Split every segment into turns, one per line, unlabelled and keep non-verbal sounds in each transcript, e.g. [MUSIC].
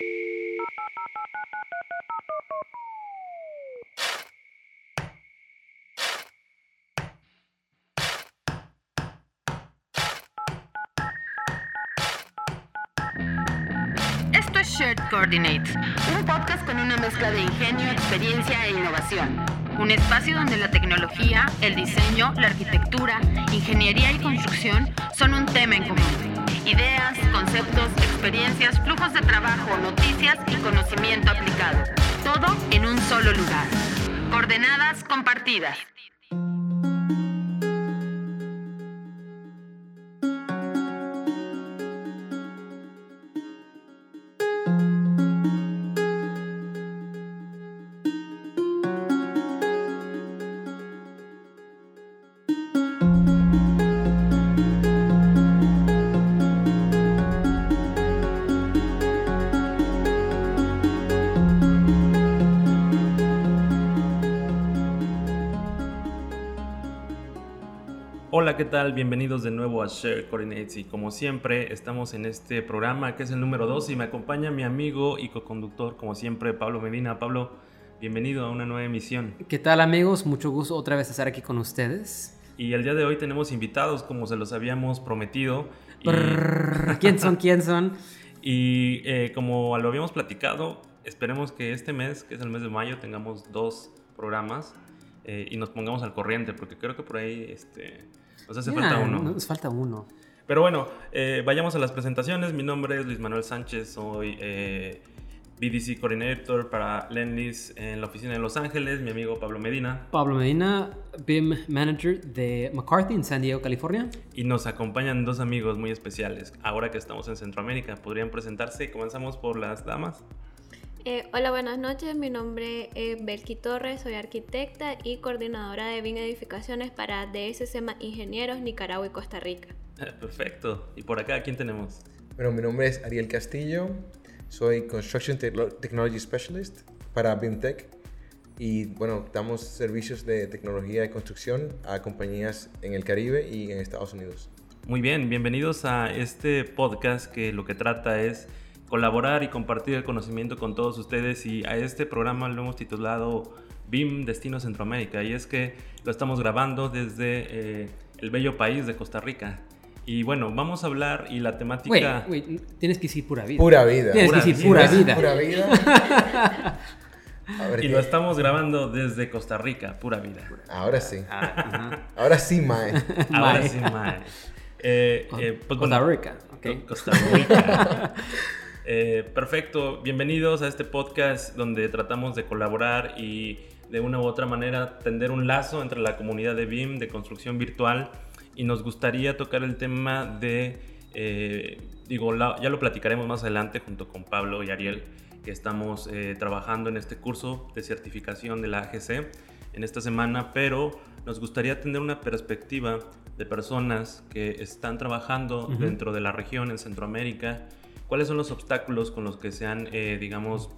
Esto es Shared Coordinates, un podcast con una mezcla de ingenio, experiencia e innovación. Un espacio donde la tecnología, el diseño, la arquitectura, ingeniería y construcción son un tema en común. Ideas, conceptos, experiencias, flujos de trabajo, noticias y conocimiento aplicado. Todo en un solo lugar. Coordenadas compartidas.
¿Qué tal? Bienvenidos de nuevo a Share Coordinates y como siempre estamos en este programa que es el número 2 y me acompaña mi amigo y co-conductor como siempre Pablo Medina. Pablo, bienvenido a una nueva emisión.
¿Qué tal amigos? Mucho gusto otra vez estar aquí con ustedes.
Y el día de hoy tenemos invitados como se los habíamos prometido. Y,
Brrr, ¿Quién son? ¿Quién son? [LAUGHS]
y, eh, como lo habíamos platicado, esperemos que este mes, que es el mes de mayo, tengamos dos programas eh, y nos pongamos al corriente porque creo que por ahí este, nos hace
Ya,
falta uno.
Nos falta uno.
Pero bueno, eh, vayamos a las presentaciones. Mi nombre es Luis Manuel Sánchez, soy eh, BDC Coordinator para Lendlease en la oficina de Los Ángeles. Mi amigo Pablo Medina.
Pablo Medina, BIM Manager de McCarthy en San Diego, California.
Y nos acompañan dos amigos muy especiales. Ahora que estamos en Centroamérica, ¿podrían presentarse? Comenzamos por las damas.
Eh, hola, buenas noches. Mi nombre es Belki Torres, soy arquitecta y coordinadora de BIM Edificaciones para DSC Ingenieros Nicaragua y Costa Rica.
Eh, Perfecto. Y por acá, ¿quién tenemos?
Bueno, mi nombre es Ariel Castillo, soy Construction Techno- Technology Specialist para BIMTech y bueno, damos servicios de tecnología de construcción a compañías en el Caribe y en Estados Unidos.
Muy bien, bienvenidos a este podcast que lo que trata es colaborar y compartir el conocimiento con todos ustedes y a este programa lo hemos titulado BIM Destino Centroamérica y es que lo estamos grabando desde eh, el bello país de Costa Rica. Y bueno, vamos a hablar y la temática...
wait, tienes que decir pura vida.
Pura vida.
Tienes
Pura
que decir
vida.
pura vida.
Pura [LAUGHS] vida. A ver
Y
qué-
lo estamos grabando desde Costa Rica, pura vida.
Ahora sí.
Ah.
Ahora sí, Mae. [LAUGHS]
Ahora sí, mae. Eh, eh, pues
Costa Rica, ok.
Costa Rica. [LAUGHS] Eh, perfecto, bienvenidos a este podcast donde tratamos de colaborar y de una u otra manera tender un lazo entre la comunidad de BIM, de construcción virtual, y nos gustaría tocar el tema de, eh, digo, la- ya lo platicaremos más adelante junto con Pablo y Ariel, que estamos eh, trabajando en este curso de certificación de la AGC en esta semana, pero nos gustaría tener una perspectiva de personas que están trabajando dentro de la región en Centroamérica, cuáles son los obstáculos con los que se han, eh, digamos,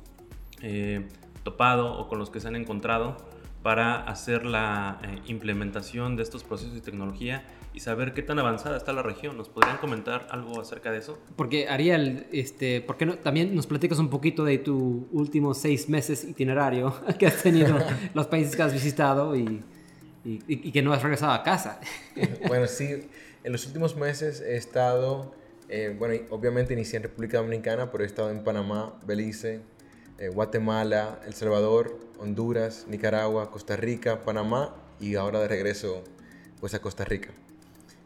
eh, topado o con los que se han encontrado para hacer la eh, implementación de estos procesos y tecnología y saber qué tan avanzada está la región. ¿Nos podrían comentar algo acerca de eso?
Porque Ariel, este, ¿por qué no? También nos platicas un poquito de tu últimos seis meses itinerario [LAUGHS] que has tenido, [LAUGHS] los países que has visitado y, y- y que no has regresado a casa.
Bueno, sí, en los últimos meses he estado, eh, bueno, obviamente inicié en República Dominicana, pero he estado en Panamá, Belice, eh, Guatemala, El Salvador, Honduras, Nicaragua, Costa Rica, Panamá y ahora de regreso pues a Costa Rica.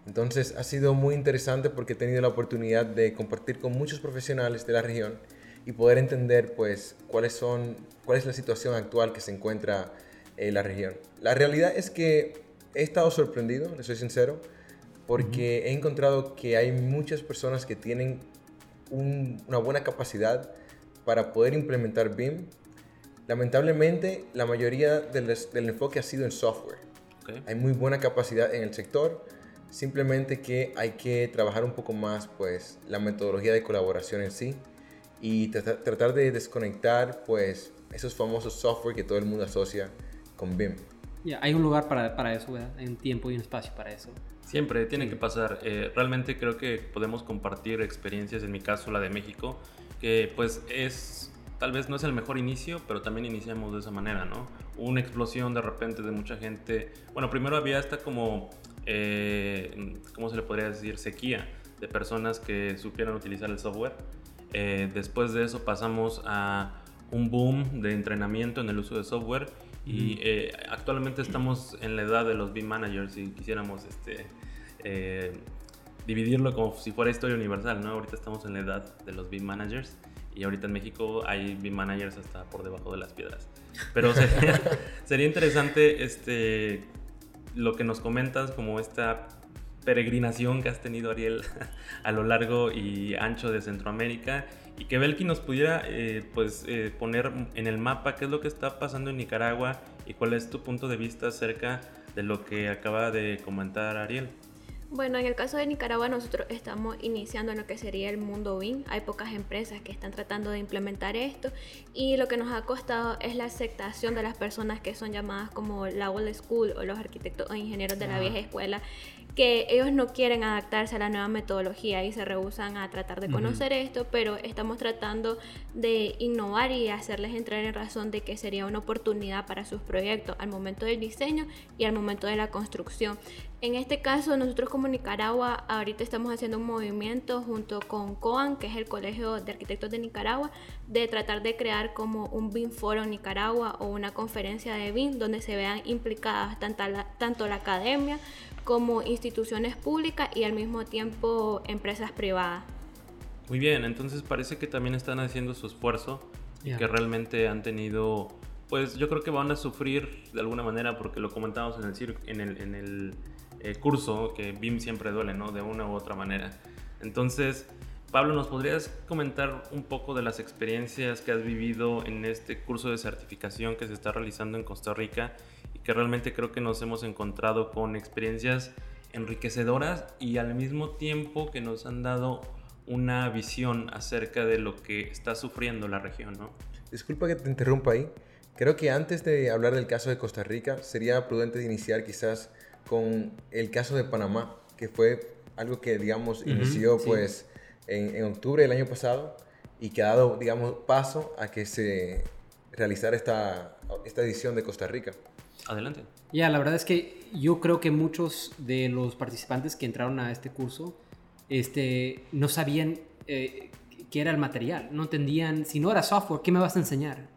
Entonces ha sido muy interesante porque he tenido la oportunidad de compartir con muchos profesionales de la región y poder entender pues cuál es la situación actual que se encuentra en la región. La realidad es que he estado sorprendido, les soy sincero, porque he encontrado que hay muchas personas que tienen un- una buena capacidad para poder implementar BIM. Lamentablemente, la mayoría del, del enfoque ha sido en software.
Ok.
Hay muy buena capacidad en el sector, simplemente que hay que trabajar un poco más pues la metodología de colaboración en sí y trata- tratar de desconectar pues esos famosos software que todo el mundo asocia con BIM.
Ya, hay un lugar para, para eso, ¿verdad? Hay un tiempo y un espacio para eso.
Siempre tiene que pasar. Eh, realmente creo que podemos compartir experiencias, en mi caso la de México, que pues es, tal vez no es el mejor inicio, pero también iniciamos de esa manera, ¿no? Una explosión de repente de mucha gente. Bueno, primero había esta como, eh, ¿cómo se le podría decir? Sequía de personas que supieran utilizar el software. Eh, después de eso pasamos a un boom de entrenamiento en el uso de software y eh, actualmente estamos en la edad de los BIM managers si quisiéramos este, eh, dividirlo como si fuera historia universal, ¿no? Ahorita estamos en la edad de los BIM managers y ahorita en México hay BIM managers hasta por debajo de las piedras. Pero sería, [LAUGHS] [LAUGHS] sería interesante este, lo que nos comentas como esta peregrinación que has tenido, Ariel, [LAUGHS] a lo largo y ancho de Centroamérica y que Belki nos pudiera eh, pues, eh, poner en el mapa qué es lo que está pasando en Nicaragua y cuál es tu punto de vista acerca de lo que acaba de comentar Ariel.
Bueno, en el caso de Nicaragua nosotros estamos iniciando en lo que sería el mundo BIM. Hay pocas empresas que están tratando de implementar esto y lo que nos ha costado es la aceptación de las personas que son llamadas como la old school o los arquitectos o ingenieros de la vieja escuela que ellos no quieren adaptarse a la nueva metodología y se rehusan a tratar de conocer esto, pero estamos tratando de innovar y hacerles entrar en razón de que sería una oportunidad para sus proyectos al momento del diseño y al momento de la construcción. En este caso, nosotros como Nicaragua, ahorita estamos haciendo un movimiento junto con COAN, que es el Colegio de Arquitectos de Nicaragua, de tratar de crear como un BIM Foro en Nicaragua o una conferencia de BIM donde se vean implicadas tanto la, tanto la academia como instituciones públicas y al mismo tiempo empresas privadas.
Muy bien, entonces parece que también están haciendo su esfuerzo y que realmente han tenido, pues yo creo que van a sufrir de alguna manera porque lo comentamos en el, en el, en el eh, curso, que BIM siempre duele, ¿no? De una u otra manera. Entonces, Pablo, ¿nos podrías comentar un poco de las experiencias que has vivido en este curso de certificación que se está realizando en Costa Rica que realmente creo que nos hemos encontrado con experiencias enriquecedoras y al mismo tiempo que nos han dado una visión acerca de lo que está sufriendo la región, ¿no?
Disculpa que te interrumpa ahí. Creo que antes de hablar del caso de Costa Rica, sería prudente iniciar quizás con el caso de Panamá, que fue algo que, digamos, inició pues en, en, octubre del año pasado y que ha dado, digamos, paso a que se realizara esta, esta edición de Costa Rica.
Adelante.
Ya, la verdad es que yo creo que muchos de los participantes que entraron a este curso este, no sabían eh, qué era el material, no entendían, si no era software, ¿qué me vas a enseñar?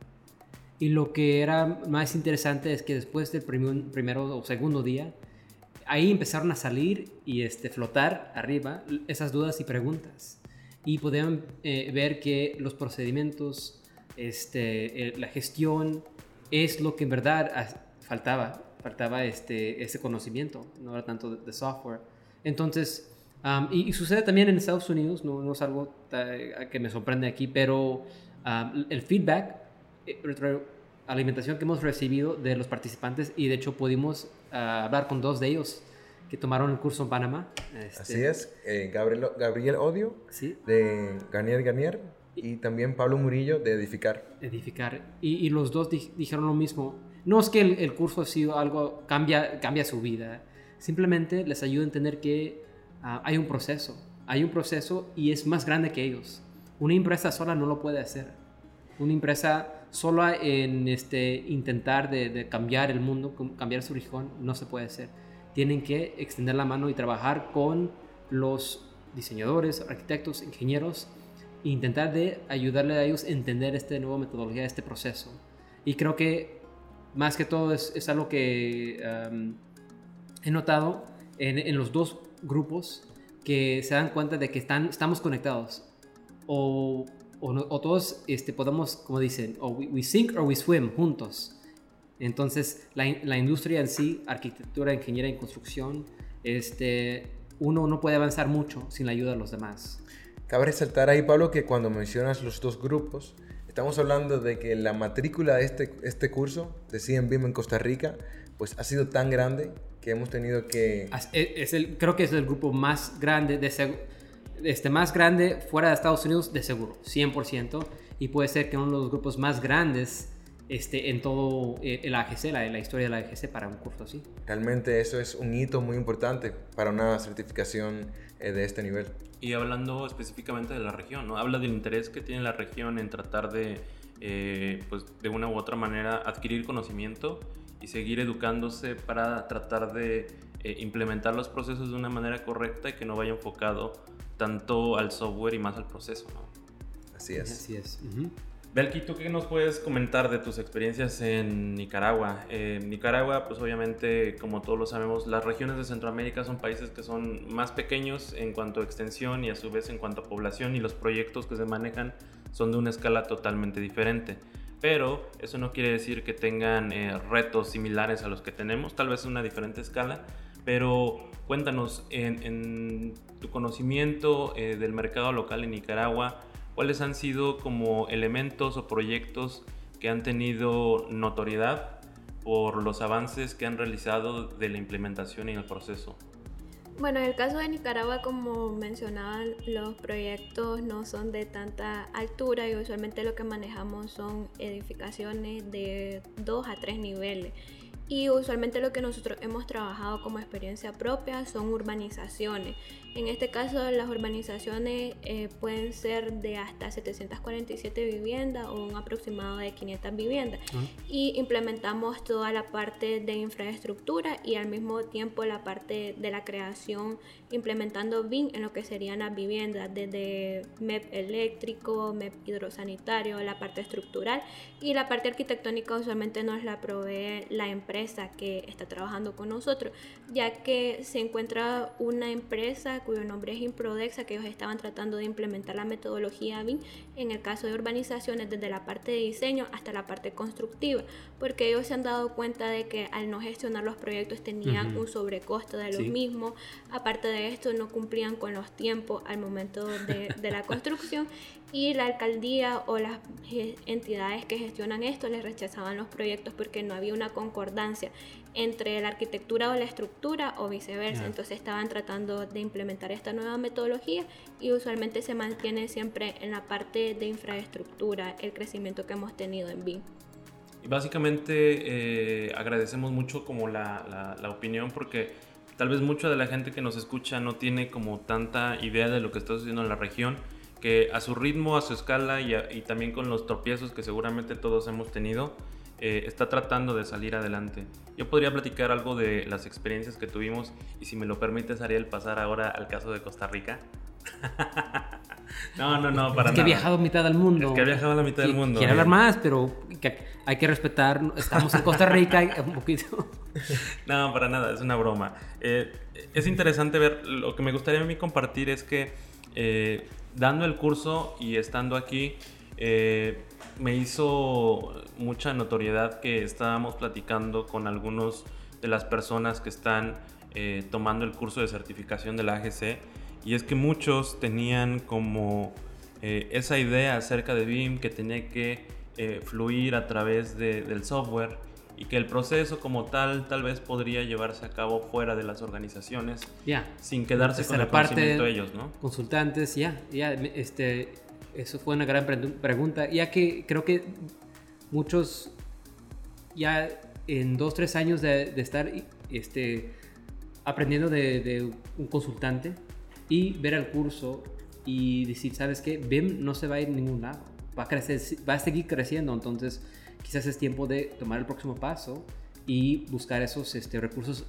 Y lo que era más interesante es que después del primero o segundo día, ahí empezaron a salir y este, flotar arriba esas dudas y preguntas. Y podían eh, ver que los procedimientos, este, eh, la gestión, es lo que en verdad faltaba, faltaba este, ese conocimiento, no era tanto de, software. Entonces, y, sucede también en Estados Unidos, no, no es algo que me sorprende aquí, pero el feedback, eh, alimentación que hemos recibido de los participantes y de hecho pudimos ah, hablar con dos de ellos que tomaron el curso en Panamá.
Este, Así es, eh, Gabriel, Gabriel Odio ¿Sí? de Garnier Garnier y también Pablo Murillo de Edificar.
Edificar. Y, los dos dijeron lo mismo. No es que el, curso ha sido algo, cambia, cambia su vida. Simplemente les ayuda a entender que ah, hay un proceso. Hay un proceso y es más grande que ellos. Una empresa sola no lo puede hacer. Una empresa sola en este, intentar de, cambiar el mundo, cambiar su región, no se puede hacer. Tienen que extender la mano y trabajar con los diseñadores, arquitectos, ingenieros e intentar de ayudarle a ellos a entender esta nueva metodología, este proceso. Y creo que más que todo es, es algo que he notado en, en, los dos grupos que se dan cuenta de que están, estamos conectados. O, o, todos este, podemos, como dicen, o we, sink or we swim juntos. Entonces, la, la, industria en sí, arquitectura, ingeniería y construcción, este, uno no puede avanzar mucho sin la ayuda de los demás.
Cabe resaltar ahí, Pablo, que cuando mencionas los dos grupos, Estamos hablando de que la matrícula de este, este curso de CMBIM en Costa Rica pues ha sido tan grande que hemos tenido que...
E, es el, creo que es el grupo más grande, de este, más grande fuera de Estados Unidos de seguro, 100%. Y puede ser que uno de los grupos más grandes este, en todo eh, el AGC, la, la historia de la AGC para un curso así.
Realmente eso es un hito muy importante para una certificación eh, de este nivel.
Y hablando específicamente de la región, ¿no? Habla del interés que tiene la región en tratar de, eh, pues, de una u otra manera, adquirir conocimiento y seguir educándose para tratar de implementar los procesos de una manera correcta y que no vaya enfocado tanto al software y más al proceso, ¿no?
Así es.
Así es.
Belki, ¿tú qué nos puedes comentar de tus experiencias en Nicaragua? Eh, Nicaragua, pues obviamente, como todos lo sabemos, las regiones de Centroamérica son países que son más pequeños en cuanto a extensión y a su vez en cuanto a población y los proyectos que se manejan son de una escala totalmente diferente. Pero eso no quiere decir que tengan eh, retos similares a los que tenemos, tal vez una diferente escala, pero cuéntanos, en, tu conocimiento eh, del mercado local en Nicaragua, ¿cuáles han sido como elementos o proyectos que han tenido notoriedad por los avances que han realizado de la implementación y el proceso?
Bueno, en el caso de Nicaragua, como mencionaban, los proyectos no son de tanta altura y usualmente lo que manejamos son edificaciones de dos a tres niveles. Y usualmente lo que nosotros hemos trabajado como experiencia propia son urbanizaciones. En este caso, las urbanizaciones eh, pueden ser de hasta 747 viviendas o un aproximado de 500 viviendas. Y implementamos toda la parte de infraestructura y al mismo tiempo la parte de la creación, implementando BIM en lo que serían las viviendas, desde MEP eléctrico, MEP hidrosanitario, la parte estructural y la parte arquitectónica usualmente nos la provee la empresa que está trabajando con nosotros, ya que se encuentra una empresa cuyo nombre es Improdexa, que ellos estaban tratando de implementar la metodología BIM en el caso de urbanizaciones desde la parte de diseño hasta la parte constructiva, porque ellos se han dado cuenta de que al no gestionar los proyectos tenían un sobrecosto de los mismos, aparte de esto no cumplían con los tiempos al momento de, de la construcción y la alcaldía o las entidades que gestionan esto les rechazaban los proyectos porque no había una concordancia entre la arquitectura o la estructura o viceversa. Entonces estaban tratando de implementar esta nueva metodología y usualmente se mantiene siempre en la parte de infraestructura el crecimiento que hemos tenido en BIM.
Básicamente eh, agradecemos mucho como la, la, opinión porque tal vez mucha de la gente que nos escucha no tiene como tanta idea de lo que está sucediendo en la región que a su ritmo, a su escala y, y también con los tropiezos que seguramente todos hemos tenido, eh, está tratando de salir adelante. Yo podría platicar algo de las experiencias que tuvimos y si me lo permites, Ariel, pasar ahora al caso de Costa Rica. [LAUGHS] no, no, no, para
es que he viajado mitad del mundo.
Es que he viajado a la mitad del mundo.
Quiero hablar más, pero hay que respetar. Estamos en Costa Rica un poquito. [LAUGHS]
no, para nada, es una broma. Eh, es interesante ver, lo que me gustaría a mí compartir es que eh, dando el curso y estando aquí, eh, me hizo mucha notoriedad que estábamos platicando con algunos de las personas que están eh, tomando el curso de certificación de la AGC y es que muchos tenían como eh, esa idea acerca de BIM que tenía que eh, fluir a través del software y que el proceso como tal tal vez podría llevarse a cabo fuera de las organizaciones sin quedarse con el conocimiento de ellos, ¿no?
Consultantes, ya, ya, este, eso fue una gran pregunta, ya que creo que muchos ya en dos, tres años de, estar este, aprendiendo de, un consultante y ver el curso y decir, ¿sabes qué? BIM no se va a ir a ningún lado, va a, crecer, va a seguir creciendo, entonces quizás es tiempo de tomar el próximo paso y buscar esos este, recursos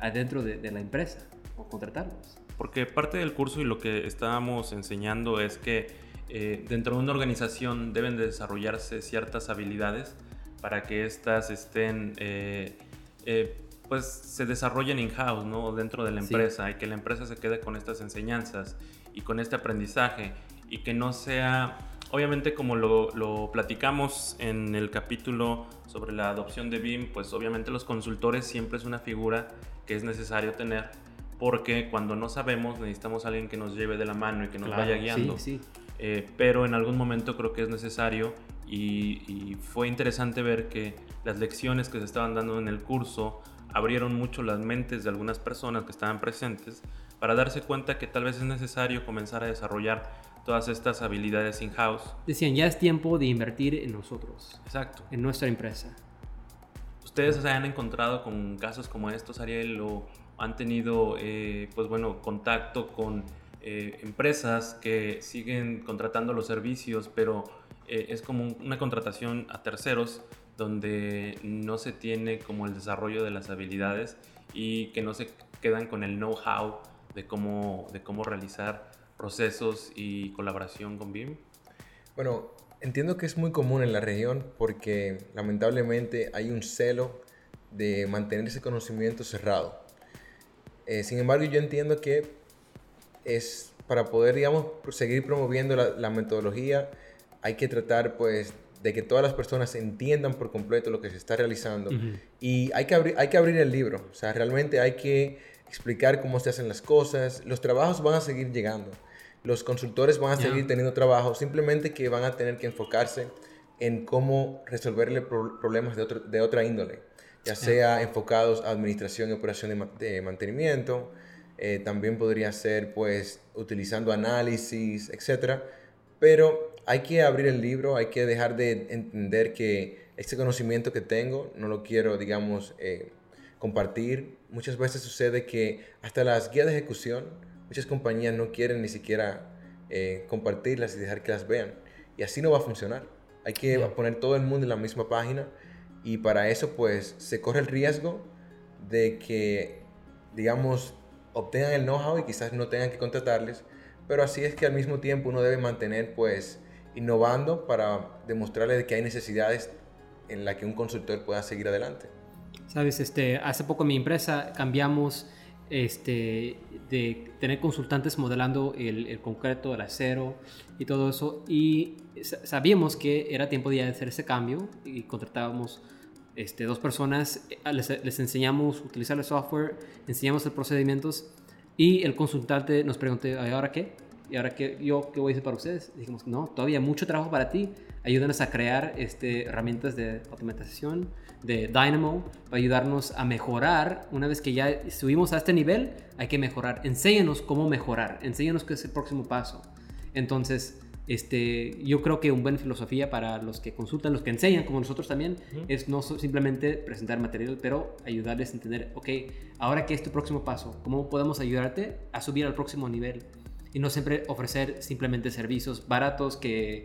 adentro de, de la empresa o contratarlos.
Porque parte del curso y lo que estábamos enseñando es que eh, dentro de una organización deben de desarrollarse ciertas habilidades para que éstas estén, eh, eh, pues se desarrollen in-house, ¿no? Dentro de la empresa y que la empresa se quede con estas enseñanzas y con este aprendizaje y que no sea, obviamente como lo, lo platicamos en el capítulo sobre la adopción de BIM, pues obviamente los consultores siempre es una figura que es necesario tener porque cuando no sabemos necesitamos a alguien que nos lleve de la mano y que nos vaya guiando. Sí, sí. Eh, pero en algún momento creo que es necesario y, fue interesante ver que las lecciones que se estaban dando en el curso abrieron mucho las mentes de algunas personas que estaban presentes para darse cuenta que tal vez es necesario comenzar a desarrollar todas estas habilidades in-house.
Decían, ya es tiempo de invertir en nosotros,
Exacto.
en nuestra empresa.
¿Ustedes se han encontrado con casos como estos, Ariel, o han tenido, eh, pues bueno, contacto con eh, empresas que siguen contratando los servicios, pero eh, es como un- una contratación a terceros donde no se tiene como el desarrollo de las habilidades y que no se quedan con el know-how de cómo, de cómo realizar procesos y colaboración con BIM?
Bueno, entiendo que es muy común en la región porque lamentablemente hay un celo de mantener ese conocimiento cerrado. Eh, sin embargo, yo entiendo que es para poder, digamos, seguir promoviendo la, la metodología, hay que tratar, pues, de que todas las personas entiendan por completo lo que se está realizando. Y hay que, abrir, hay que abrir el libro, o sea, realmente hay que explicar cómo se hacen las cosas. Los trabajos van a seguir llegando. Los consultores van a seguir teniendo trabajo, simplemente que van a tener que enfocarse en cómo resolverle pro- problemas de, otro- de otra índole, ya sea enfocados a administración y operación de, ma- de mantenimiento, eh, también podría ser pues utilizando análisis, etcétera, pero hay que abrir el libro, hay que dejar de entender que este conocimiento que tengo no lo quiero, digamos, eh, compartir. Muchas veces sucede que hasta las guías de ejecución, muchas compañías no quieren ni siquiera eh, compartirlas y dejar que las vean. Y así no va a funcionar. Hay que poner todo el mundo en la misma página y para eso pues se corre el riesgo de que, digamos, obtengan el know-how y quizás no tengan que contratarles, pero así es que al mismo tiempo uno debe mantener pues innovando para demostrarle de que hay necesidades en las que un consultor pueda seguir adelante.
Sabes, este, hace poco en mi empresa cambiamos este, de tener consultantes modelando el, el concreto, el acero y todo eso. Y sa- sabíamos que era tiempo de hacer ese cambio y contratábamos este, dos personas, eh, les, les enseñamos a utilizar el software, enseñamos los procedimientos y el consultante nos preguntó, ¿y ahora qué? ¿Y ahora qué, yo qué voy a hacer para ustedes? Dijimos, no, todavía mucho trabajo para ti. Ayúdanos a crear este, herramientas de automatización, de Dynamo, para ayudarnos a mejorar. Una vez que ya subimos a este nivel, hay que mejorar. Enséñanos cómo mejorar, enséñanos qué es el próximo paso. Entonces, este, yo creo que una buena filosofía para los que consultan, los que enseñan, como nosotros también, es no simplemente presentar material, pero ayudarles a entender, ok, ahora qué es tu próximo paso, cómo podemos ayudarte a subir al próximo nivel y no siempre ofrecer simplemente servicios baratos que,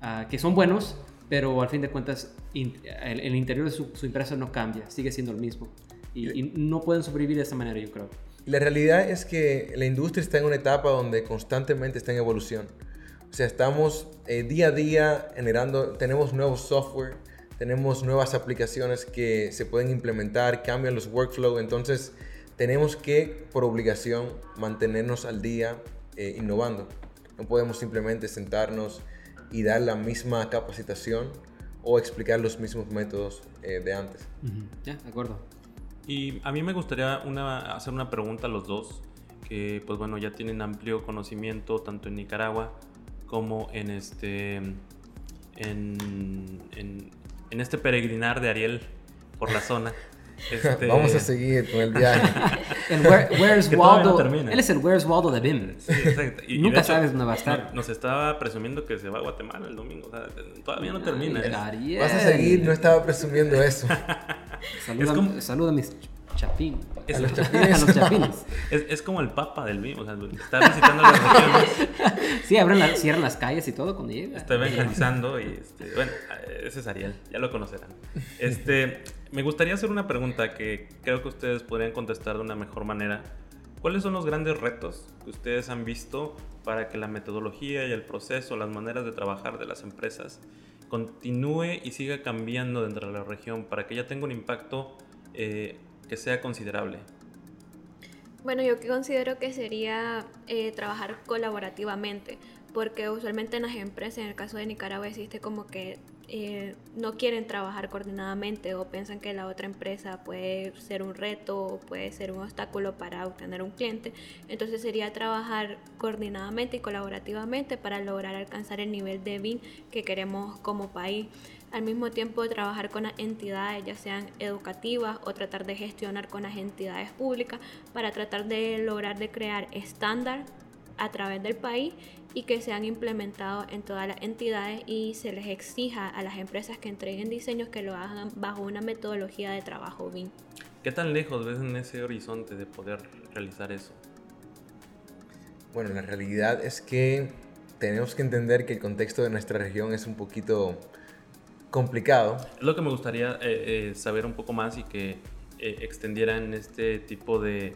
ah, que son buenos, pero al fin de cuentas in- el, el interior de su, su empresa no cambia, sigue siendo el mismo. Y, y no pueden sobrevivir de esa manera, yo creo.
La realidad es que la industria está en una etapa donde constantemente está en evolución. O sea, estamos eh, día a día generando, tenemos nuevos software, tenemos nuevas aplicaciones que se pueden implementar, cambian los workflows, entonces tenemos que, por obligación, mantenernos al día eh, innovando. No podemos simplemente sentarnos y dar la misma capacitación o explicar los mismos métodos eh, de antes.
Ya, de acuerdo.
Y a mí me gustaría una, hacer una pregunta a los dos, que pues bueno, ya tienen amplio conocimiento tanto en Nicaragua como en este, en, en, en este peregrinar de Ariel por la zona. [LAUGHS] Este,
Vamos a seguir con el viaje. [LAUGHS]
El Where- Where's
Que todavía no
Waldo.
termina.
él es el Where's Waldo de BIM.
Sí, exacto. Y- y de
Nunca
hecho,
sabes dónde va a estar.
no- Nos estaba presumiendo que se va a Guatemala el domingo. o sea, todavía no termina.
Ay,
Es-
Ariel.
Vas a seguir, no estaba presumiendo eso. [LAUGHS]
Saluda,
Es como-
saluda a mis chapín.
Es- [LAUGHS]
a los chapines. a los chapines. [LAUGHS]
Es, es como el papa del BIM. O sea, está visitando las regiones. [LAUGHS]
Sí, abren la- cierran las calles y todo cuando llega.
Está evangelizando y este, bueno, ese es Ariel, ya lo conocerán. Este, me gustaría hacer una pregunta que creo que ustedes podrían contestar de una mejor manera. ¿Cuáles son los grandes retos que ustedes han visto para que la metodología y el proceso, las maneras de trabajar de las empresas continúe y siga cambiando dentro de la región para que ya tenga un impacto eh, que sea considerable?
Bueno, yo considero que sería eh, trabajar colaborativamente, porque usualmente en las empresas, en el caso de Nicaragua, existe como que eh, no quieren trabajar coordinadamente o piensan que la otra empresa puede ser un reto o puede ser un obstáculo para obtener un cliente. Entonces sería trabajar coordinadamente y colaborativamente para lograr alcanzar el nivel de BIM que queremos como país al mismo tiempo trabajar con las entidades, ya sean educativas o tratar de gestionar con las entidades públicas para tratar de lograr de crear estándar a través del país y que sean implementados en todas las entidades y se les exija a las empresas que entreguen diseños que lo hagan bajo una metodología de trabajo BIM.
¿Qué tan lejos ves en ese horizonte de poder realizar eso?
Bueno, la realidad es que tenemos que entender que el contexto de nuestra región es un poquito complicado.
Es lo que me gustaría eh, eh, saber un poco más y que eh, extendieran este tipo de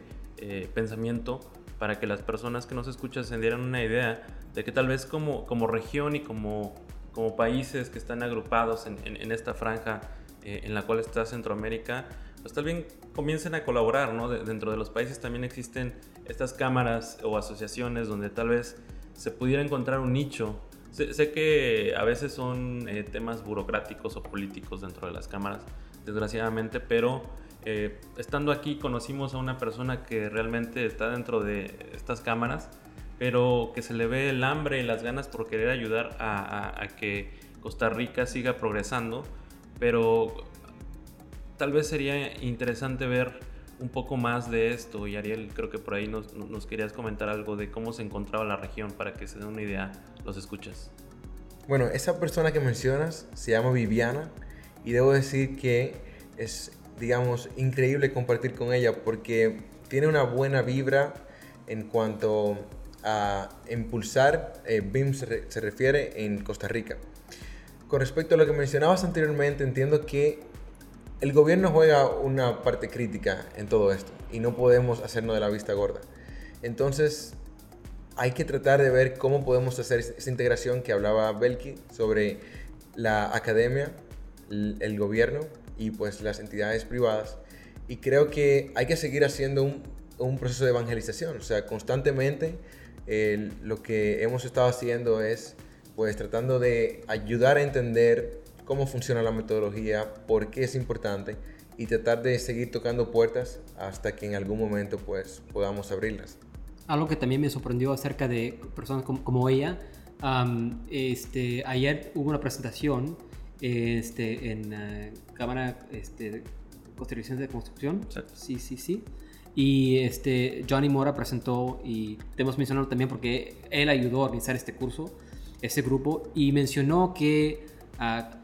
pensamiento para que las personas que nos escuchan se dieran una idea de que tal vez como, como región y como, como países que están agrupados en, en, esta franja en la cual está Centroamérica, pues tal vez comiencen a colaborar, ¿no? dentro de los países también existen estas cámaras o asociaciones donde tal vez se pudiera encontrar un nicho Sé, que a veces son eh, temas burocráticos o políticos dentro de las cámaras, desgraciadamente, pero eh, estando aquí conocimos a una persona que realmente está dentro de estas cámaras, pero que se le ve el hambre y las ganas por querer ayudar a, que Costa Rica siga progresando, pero tal vez sería interesante ver un poco más de esto y Ariel creo que por ahí nos, querías comentar algo de cómo se encontraba la región para que se den una idea los escuchas.
Bueno, esa persona que mencionas se llama Viviana y debo decir que es, digamos, increíble compartir con ella porque tiene una buena vibra en cuanto a impulsar eh, BIM se, se refiere en Costa Rica. Con respecto a lo que mencionabas anteriormente, entiendo que el gobierno juega una parte crítica en todo esto y no podemos hacernos de la vista gorda. Entonces, hay que tratar de ver cómo podemos hacer esa integración que hablaba Belki sobre la academia, el gobierno y pues las entidades privadas. Y creo que hay que seguir haciendo un, proceso de evangelización. O sea, constantemente lo que hemos estado haciendo es pues tratando de ayudar a entender cómo funciona la metodología, por qué es importante y tratar de seguir tocando puertas hasta que en algún momento pues podamos abrirlas
algo que también me sorprendió acerca de personas como, ella, este, ayer hubo una presentación este, en uh, Cámara este, Construcción de Construcción. Sí, sí, sí. Y este, Johnny Mora presentó, y hemos mencionado también porque él ayudó a organizar este curso, este grupo, y mencionó que uh,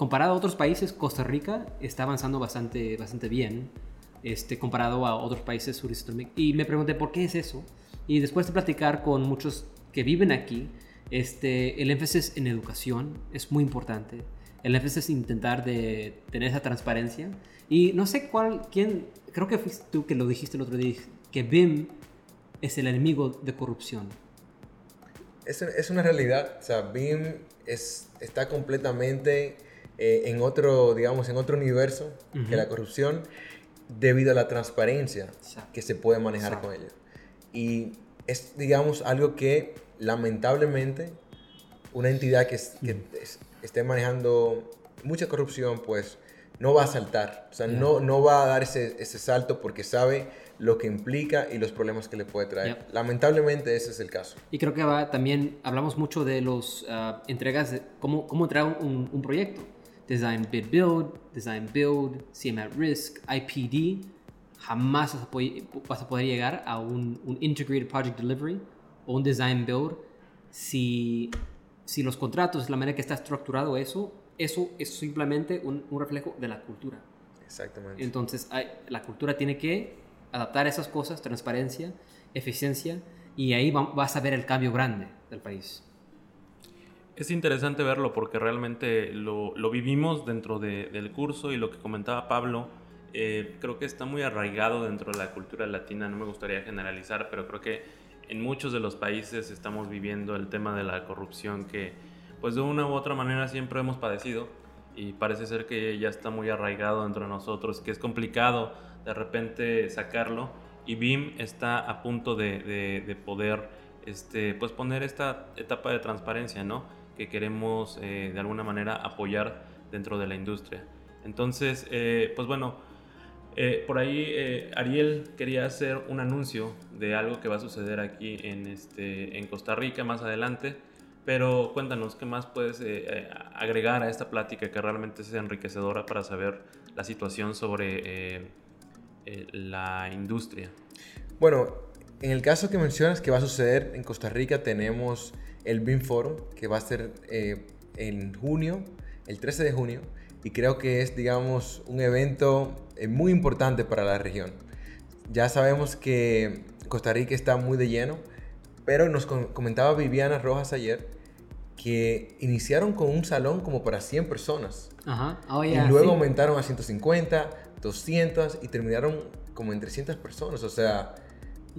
comparado a otros países, Costa Rica está avanzando bastante, bastante bien este, comparado a otros países suristas. Y me pregunté, ¿por qué es eso? Y después de platicar con muchos que viven aquí, este, el énfasis en educación es muy importante. El énfasis en intentar de tener esa transparencia. Y no sé cuál, quién, creo que fuiste tú que lo dijiste el otro día, que BIM es el enemigo de corrupción.
Es, es una realidad, o sea, BIM es, está completamente eh, en otro, digamos, en otro universo que la corrupción debido a la transparencia que se puede manejar con ella. Y es, digamos, algo que lamentablemente una entidad que, esté manejando mucha corrupción, pues no va a saltar. O sea, no, no va a dar ese, ese, salto porque sabe lo que implica y los problemas que le puede traer. Lamentablemente ese es el caso.
Y creo que va, también hablamos mucho de los uh, entregas, de cómo, cómo entregar un, un, proyecto. Design, bid, build, design, build, CM at risk, IPD jamás vas a poder, llegar a un, un, Integrated Project Delivery o un Design Build si, si los contratos, la manera que está estructurado eso, eso es simplemente un, un reflejo de la cultura.
Exactamente.
Entonces, hay, la cultura tiene que adaptar esas cosas, transparencia, eficiencia, y ahí vas a ver el cambio grande del país.
Es interesante verlo porque realmente lo, lo vivimos dentro de, del curso y lo que comentaba Pablo eh, creo que está muy arraigado dentro de la cultura latina, no me gustaría generalizar, pero creo que en muchos de los países estamos viviendo el tema de la corrupción que pues de una u otra manera siempre hemos padecido y parece ser que ya está muy arraigado dentro de nosotros, que es complicado de repente sacarlo y BIM está a punto de, de, poder este, pues poner esta etapa de transparencia, ¿no? Que queremos eh, de alguna manera apoyar dentro de la industria. Entonces, eh, pues bueno, eh, por ahí Ariel quería hacer un anuncio de algo que va a suceder aquí en, este, en Costa Rica más adelante, pero cuéntanos qué más puedes agregar a esta plática que realmente es enriquecedora para saber la situación sobre la industria.
Bueno, en el caso que mencionas que va a suceder en Costa Rica, tenemos el BIM Forum, que va a ser eh, en junio, el 13 de junio, y creo que es, digamos, un evento eh, muy importante para la región. Ya sabemos que Costa Rica está muy de lleno, pero nos comentaba Viviana Rojas ayer que iniciaron con un salón como para 100 personas.
Ajá. Oh,
y luego aumentaron a 150, 200 y terminaron como en 300 personas. O sea,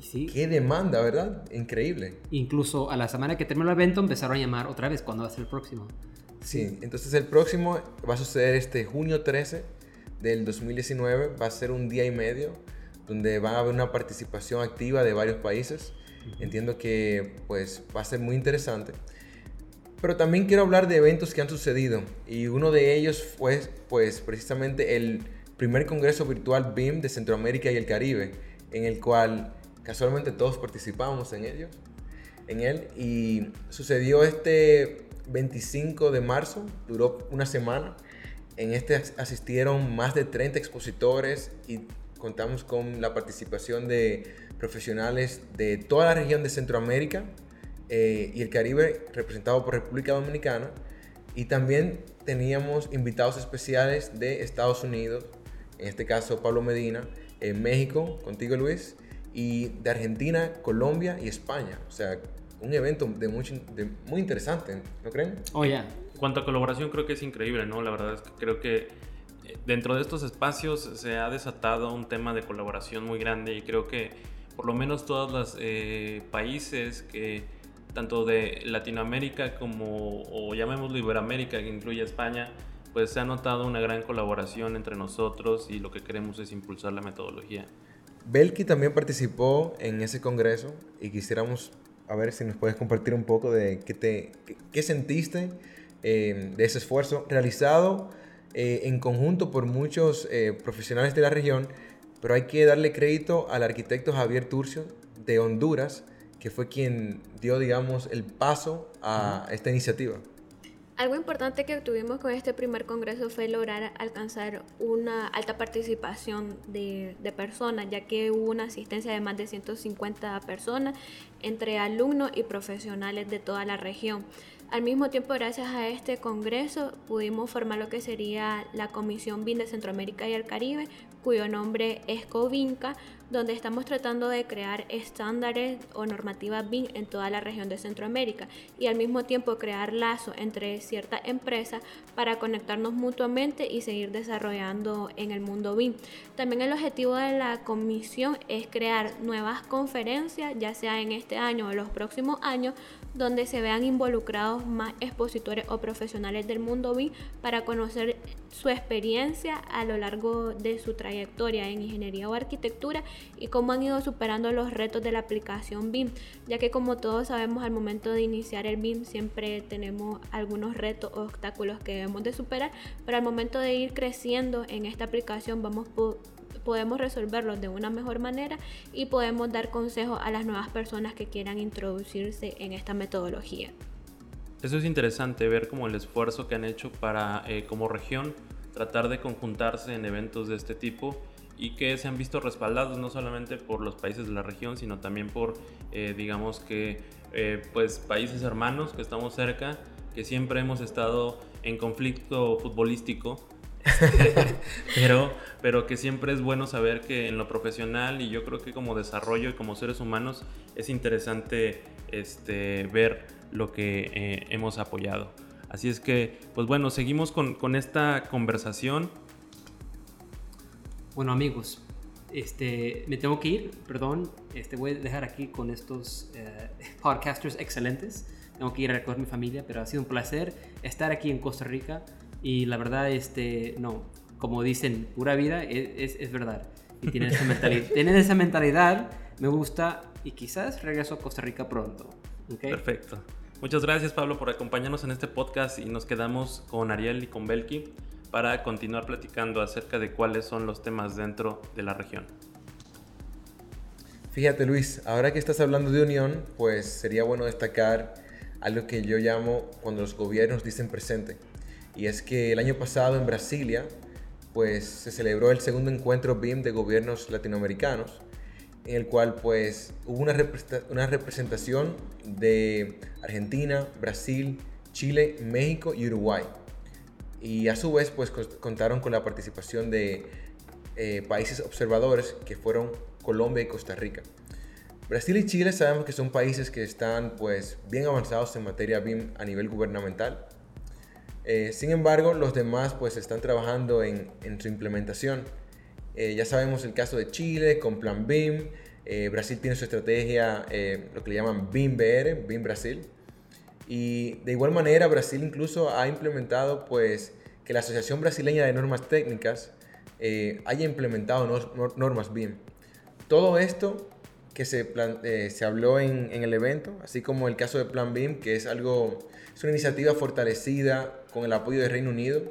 sí.
qué demanda, ¿verdad? Increíble.
Incluso a la semana que terminó el evento empezaron a llamar otra vez cuándo va a ser el próximo.
Sí, entonces el próximo va a suceder este junio 13 del 2019. Va a ser un día y medio donde va a haber una participación activa de varios países. Entiendo que pues va a ser muy interesante. Pero también quiero hablar de eventos que han sucedido y uno de ellos fue pues precisamente el primer congreso virtual BIM de Centroamérica y el Caribe, en el cual casualmente todos participamos en ellos, en él y sucedió este 25 de marzo, duró una semana. En este asistieron más de 30 expositores y contamos con la participación de profesionales de toda la región de Centroamérica eh, y el Caribe representado por República Dominicana. Y también teníamos invitados especiales de Estados Unidos, en este caso Pablo Medina, en México, contigo Luis, y de Argentina, Colombia y España. O sea, un evento de, mucho, de muy interesante, ¿no creen?
Oh, ya.
Cuanto a colaboración, creo que es increíble, ¿no? La verdad es que creo que eh, dentro de estos espacios se ha desatado un tema de colaboración muy grande y creo que por lo menos todos los eh, países que tanto de Latinoamérica como, o llamémoslo Iberoamérica, que incluye España, pues se ha notado una gran colaboración entre nosotros y lo que queremos es impulsar la metodología.
Belki también participó en ese congreso y quisiéramos a ver si nos puedes compartir un poco de qué, te, qué, sentiste eh, de ese esfuerzo realizado eh, en conjunto por muchos eh, profesionales de la región, pero hay que darle crédito al arquitecto Javier Turcio de Honduras, que fue quien dio, digamos, el paso a esta iniciativa.
Algo importante que tuvimos con este primer congreso fue lograr alcanzar una alta participación de, personas, ya que hubo una asistencia de más de 150 personas entre alumnos y profesionales de toda la región. Al mismo tiempo, gracias a este congreso, pudimos formar lo que sería la Comisión BIN de Centroamérica y el Caribe, cuyo nombre es COVINCA, donde estamos tratando de crear estándares o normativas BIM en toda la región de Centroamérica y al mismo tiempo crear lazos entre ciertas empresas para conectarnos mutuamente y seguir desarrollando en el mundo BIM. También el objetivo de la comisión es crear nuevas conferencias, ya sea en este año o los próximos años, donde se vean involucrados más expositores o profesionales del mundo BIM para conocer su experiencia a lo largo de su trayectoria en ingeniería o arquitectura y cómo han ido superando los retos de la aplicación BIM, ya que como todos sabemos al momento de iniciar el BIM siempre tenemos algunos retos o obstáculos que debemos de superar, pero al momento de ir creciendo en esta aplicación vamos podemos resolverlos de una mejor manera y podemos dar consejos a las nuevas personas que quieran introducirse en esta metodología.
Eso es interesante ver como el esfuerzo que han hecho para eh, como región tratar de conjuntarse en eventos de este tipo y que se han visto respaldados no solamente por los países de la región, sino también por, eh, digamos que, eh, pues países hermanos que estamos cerca, que siempre hemos estado en conflicto futbolístico [LAUGHS] pero, pero que siempre es bueno saber que en lo profesional y yo creo que como desarrollo y como seres humanos es interesante este, ver lo que eh, hemos apoyado. Así es que, pues bueno, seguimos con, con, esta conversación.
Bueno amigos, este, me tengo que ir, perdón, este, voy a dejar aquí con estos eh, [LAUGHS] podcasters excelentes. Tengo que ir a recoger mi familia, pero ha sido un placer estar aquí en Costa Rica y la verdad, este, no, como dicen, pura vida es, es, verdad. Y tienen esa, mentalidad, [LAUGHS] tienen esa mentalidad, me gusta y quizás regreso a Costa Rica pronto.
Perfecto. Muchas gracias Pablo por acompañarnos en este podcast y nos quedamos con Ariel y con Belki para continuar platicando acerca de cuáles son los temas dentro de la región.
Fíjate Luis, ahora que estás hablando de unión, pues sería bueno destacar algo que yo llamo cuando los gobiernos dicen presente. Y es que el año pasado en Brasilia, pues se celebró el segundo encuentro BIM de gobiernos latinoamericanos en el cual pues hubo una, una representación de Argentina, Brasil, Chile, México y Uruguay. Y a su vez pues contaron con la participación de eh, países observadores que fueron Colombia y Costa Rica. Brasil y Chile sabemos que son países que están pues bien avanzados en materia BIM a nivel gubernamental. Eh, sin embargo, los demás pues están trabajando en, en su implementación eh, ya sabemos el caso de Chile con Plan BIM. Eh, Brasil tiene su estrategia, eh, lo que le llaman BIM-BR, BIM Brasil. Y de igual manera, Brasil incluso ha implementado pues, que la Asociación Brasileña de Normas Técnicas haya implementado normas BIM. Todo esto que se, se habló en, en, el evento, así como el caso de Plan BIM, que es algo, es una iniciativa fortalecida con el apoyo del Reino Unido,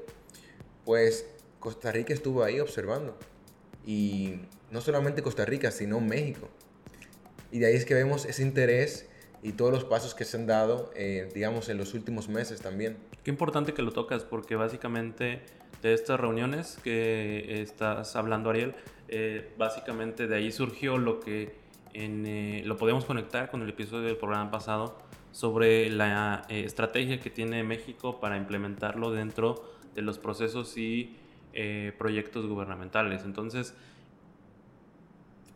pues Costa Rica estuvo ahí observando. Y no solamente Costa Rica, sino México. Y de ahí es que vemos ese interés y todos los pasos que se han dado, eh, digamos, en los últimos meses también.
Qué importante que lo tocas, porque básicamente de estas reuniones que estás hablando, Ariel, eh, básicamente de ahí surgió lo que eh, lo podemos conectar con el episodio del programa pasado sobre la estrategia que tiene México para implementarlo dentro de los procesos y eh, proyectos gubernamentales. Entonces,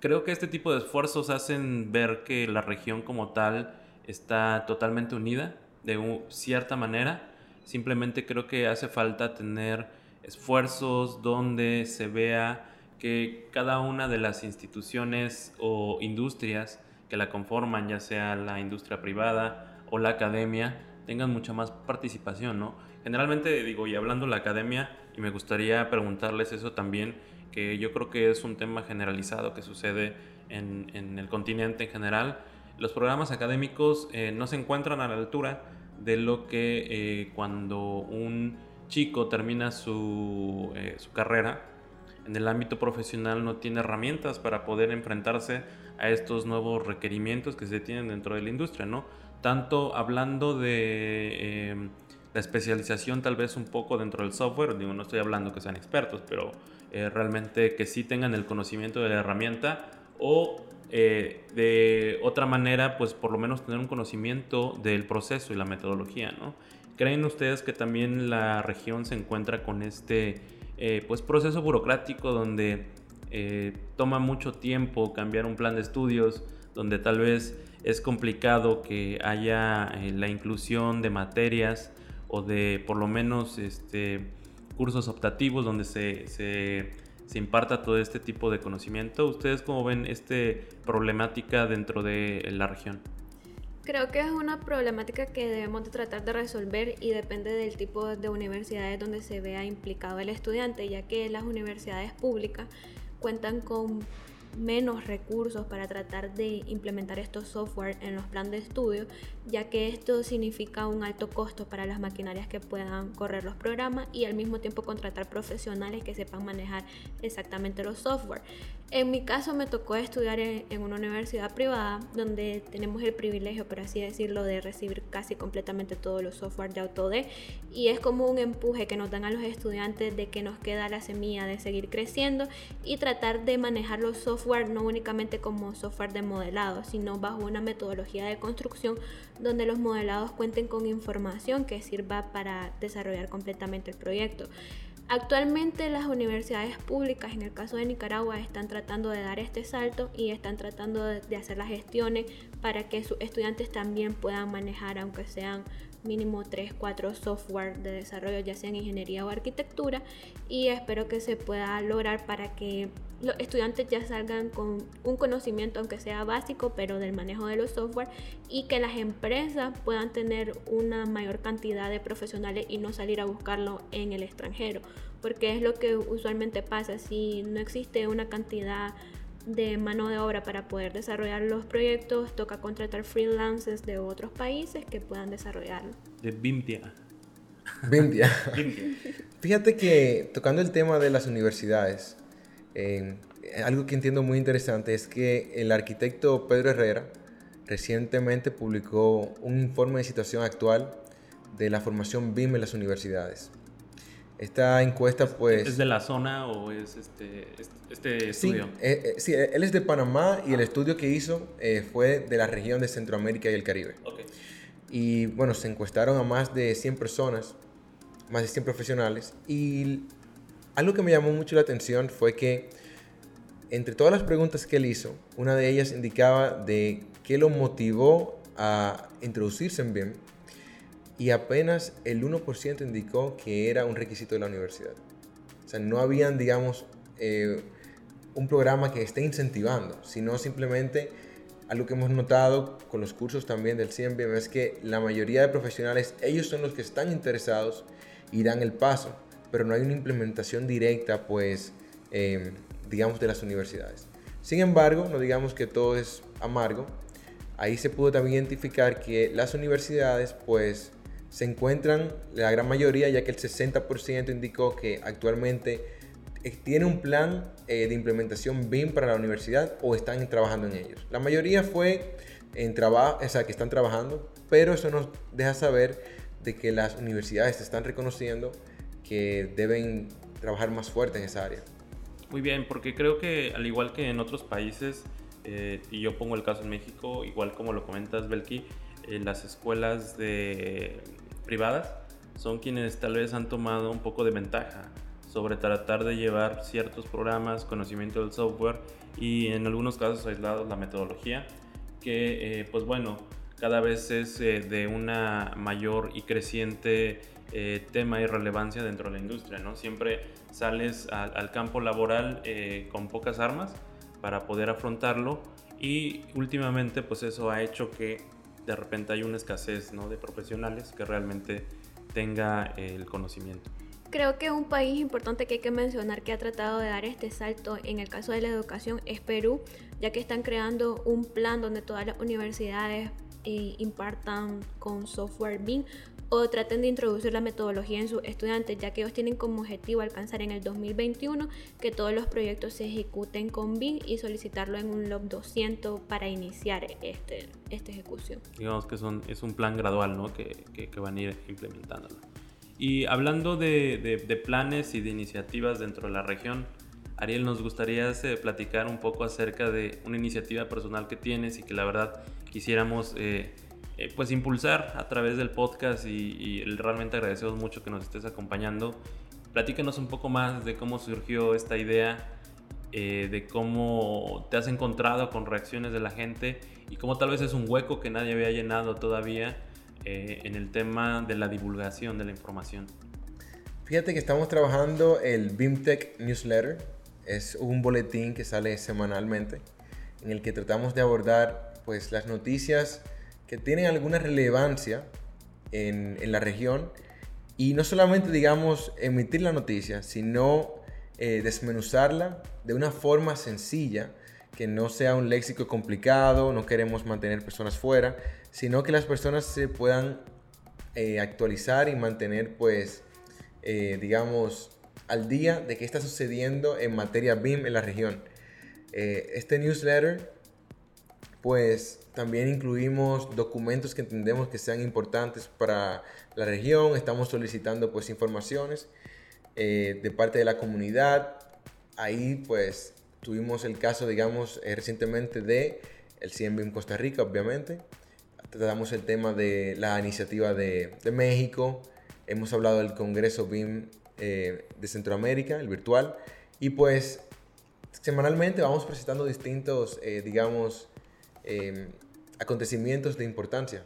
creo que este tipo de esfuerzos hacen ver que la región como tal está totalmente unida de cierta manera. Simplemente creo que hace falta tener esfuerzos donde se vea que cada una de las instituciones o industrias que la conforman, ya sea la industria privada o la academia, tengan mucha más participación, ¿no? Generalmente digo, y hablando de la academia, y me gustaría preguntarles eso también, que yo creo que es un tema generalizado que sucede en, en el continente en general. Los programas académicos eh, no se encuentran a la altura de lo que eh, cuando un chico termina su, eh, su carrera en el ámbito profesional no tiene herramientas para poder enfrentarse a estos nuevos requerimientos que se tienen dentro de la industria, ¿no? Tanto hablando de la especialización tal vez un poco dentro del software, digo, no estoy hablando que sean expertos, pero eh, realmente que sí tengan el conocimiento de la herramienta o eh, de otra manera, pues por lo menos tener un conocimiento del proceso y la metodología, ¿no? ¿Creen ustedes que también la región se encuentra con este eh, pues proceso burocrático donde toma mucho tiempo cambiar un plan de estudios, donde tal vez es complicado que haya la inclusión de materias o de por lo menos este, cursos optativos donde se, se, imparta todo este tipo de conocimiento. ¿Ustedes cómo ven esta problemática dentro de la región?
Creo que es una problemática que debemos de tratar de resolver y depende del tipo de universidades donde se vea implicado el estudiante, ya que las universidades públicas cuentan con menos recursos para tratar de implementar estos software en los planes de estudio, ya que esto significa un alto costo para las maquinarias que puedan correr los programas y al mismo tiempo contratar profesionales que sepan manejar exactamente los software. En mi caso me tocó estudiar en, una universidad privada donde tenemos el privilegio, por así decirlo, de recibir casi completamente todos los software de Autodesk y es como un empuje que nos dan a los estudiantes de que nos queda la semilla de seguir creciendo y tratar de manejar los software no únicamente como software de modelado, sino bajo una metodología de construcción donde los modelados cuenten con información que sirva para desarrollar completamente el proyecto. Actualmente las universidades públicas, en el caso de Nicaragua, están tratando de dar este salto y están tratando de hacer las gestiones para que sus estudiantes también puedan manejar, aunque sean mínimo 3, 4 software de desarrollo, ya sea en ingeniería o arquitectura, y espero que se pueda lograr para que los estudiantes ya salgan con un conocimiento, aunque sea básico, pero del manejo de los software, y que las empresas puedan tener una mayor cantidad de profesionales y no salir a buscarlo en el extranjero, porque es lo que usualmente pasa, si no existe una cantidad de mano de obra para poder desarrollar los proyectos, toca contratar freelancers de otros países que puedan desarrollarlo.
De BIMTIA.
BIMTIA. [LAUGHS] Fíjate que tocando el tema de las universidades, eh, algo que entiendo muy interesante es que el arquitecto Pedro Herrera recientemente publicó un informe de situación actual de la formación BIM en las universidades. Esta encuesta, pues...
¿Es de la zona o es este, este estudio?
Eh, eh, sí, él es de Panamá y el estudio que hizo eh, fue de la región de Centroamérica y el Caribe.
Okay.
Y bueno, se encuestaron a más de 100 personas, más de 100 profesionales. Y algo que me llamó mucho la atención fue que entre todas las preguntas que él hizo, una de ellas indicaba de qué lo motivó a introducirse en BIM y apenas el 1% indicó que era un requisito de la universidad. O sea, no habían, digamos, eh, un programa que esté incentivando, sino simplemente algo que hemos notado con los cursos también del CMBM es que la mayoría de profesionales, ellos son los que están interesados y dan el paso, pero no hay una implementación directa, pues, eh, digamos, de las universidades. Sin embargo, no digamos que todo es amargo. Ahí se pudo también identificar que las universidades, pues, se encuentran, la gran mayoría, ya que el 60% indicó que actualmente eh, tiene un plan eh, de implementación BIM para la universidad o están trabajando en ellos. La mayoría fue en trabajo, o sea, que están trabajando, pero eso nos deja saber de que las universidades están reconociendo que deben trabajar más fuerte en esa área.
Muy bien, porque creo que al igual que en otros países, eh, y yo pongo el caso en México, igual como lo comentas, Belki, las escuelas de privadas son quienes tal vez han tomado un poco de ventaja sobre tratar de llevar ciertos programas, conocimiento del software y en algunos casos aislados la metodología, que eh, pues bueno, cada vez es eh, de una mayor y creciente eh, tema y relevancia dentro de la industria, ¿no? Siempre sales al campo laboral con pocas armas para poder afrontarlo y últimamente pues eso ha hecho que de repente hay una escasez ¿no? de profesionales que realmente tenga el conocimiento.
Creo que un país importante que hay que mencionar que ha tratado de dar este salto en el caso de la educación es Perú, ya que están creando un plan donde todas las universidades eh, impartan con software BIM o traten de introducir la metodología en sus estudiantes, ya que ellos tienen como objetivo alcanzar en el 2021 que todos los proyectos se ejecuten con BIM y solicitarlo en un log 200 para iniciar este, esta ejecución.
Digamos que son, es un plan gradual ¿no? que, que, van a ir implementándolo. Y hablando de, de, planes y de iniciativas dentro de la región, Ariel, nos gustaría eh, platicar un poco acerca de una iniciativa personal que tienes y que la verdad quisiéramos... Eh, eh, pues impulsar a través del podcast y, realmente agradecemos mucho que nos estés acompañando. Platícanos un poco más de cómo surgió esta idea, eh, de cómo te has encontrado con reacciones de la gente y cómo tal vez es un hueco que nadie había llenado todavía eh, en el tema de la divulgación de la información.
Fíjate que estamos trabajando el BIMTech Newsletter. Es un boletín que sale semanalmente en el que tratamos de abordar pues las noticias tienen alguna relevancia en, en la región y no solamente, digamos, emitir la noticia, sino eh, desmenuzarla de una forma sencilla, que no sea un léxico complicado, no queremos mantener personas fuera, sino que las personas se puedan eh, actualizar y mantener, pues, eh, digamos, al día de qué está sucediendo en materia BIM en la región. este newsletter, pues, también incluimos documentos que entendemos que sean importantes para la región. Estamos solicitando pues informaciones eh, de parte de la comunidad. Ahí pues tuvimos el caso, digamos, eh, recientemente de el CIEM Costa Rica, obviamente. Tratamos el tema de la iniciativa de, de México. Hemos hablado del Congreso BIM eh, de Centroamérica, el virtual. Y pues semanalmente vamos presentando distintos, digamos, acontecimientos de importancia.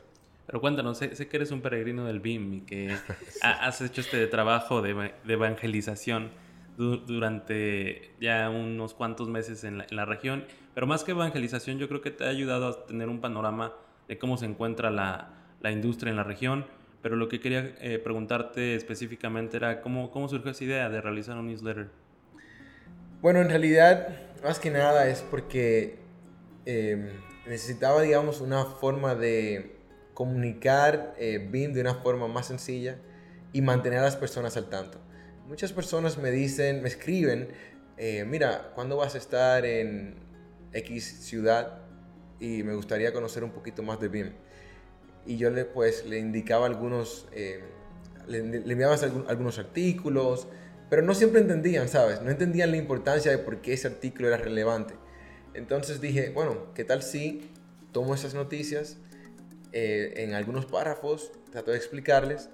Pero cuéntanos, sé, que eres un peregrino del BIM y que [LAUGHS] has hecho este trabajo de, evangelización durante ya unos cuantos meses en la, región, pero más que evangelización yo creo que te ha ayudado a tener un panorama de cómo se encuentra la, industria en la región, pero lo que quería eh, preguntarte específicamente era cómo, cómo surgió esa idea de realizar un newsletter.
Bueno, en realidad, más que nada es porque... Em, necesitaba, digamos, una forma de comunicar eh, BIM de una forma más sencilla y mantener a las personas al tanto. Muchas personas me dicen, me escriben, eh, mira, ¿cuándo vas a estar en X ciudad? Y me gustaría conocer un poquito más de BIM. Y yo le, pues, le indicaba algunos, eh, le, enviabas algunos artículos, pero no siempre entendían, ¿sabes? No entendían la importancia de por qué ese artículo era relevante. Entonces dije, bueno, ¿qué tal si tomo esas noticias eh, en algunos párrafos, trato de explicarles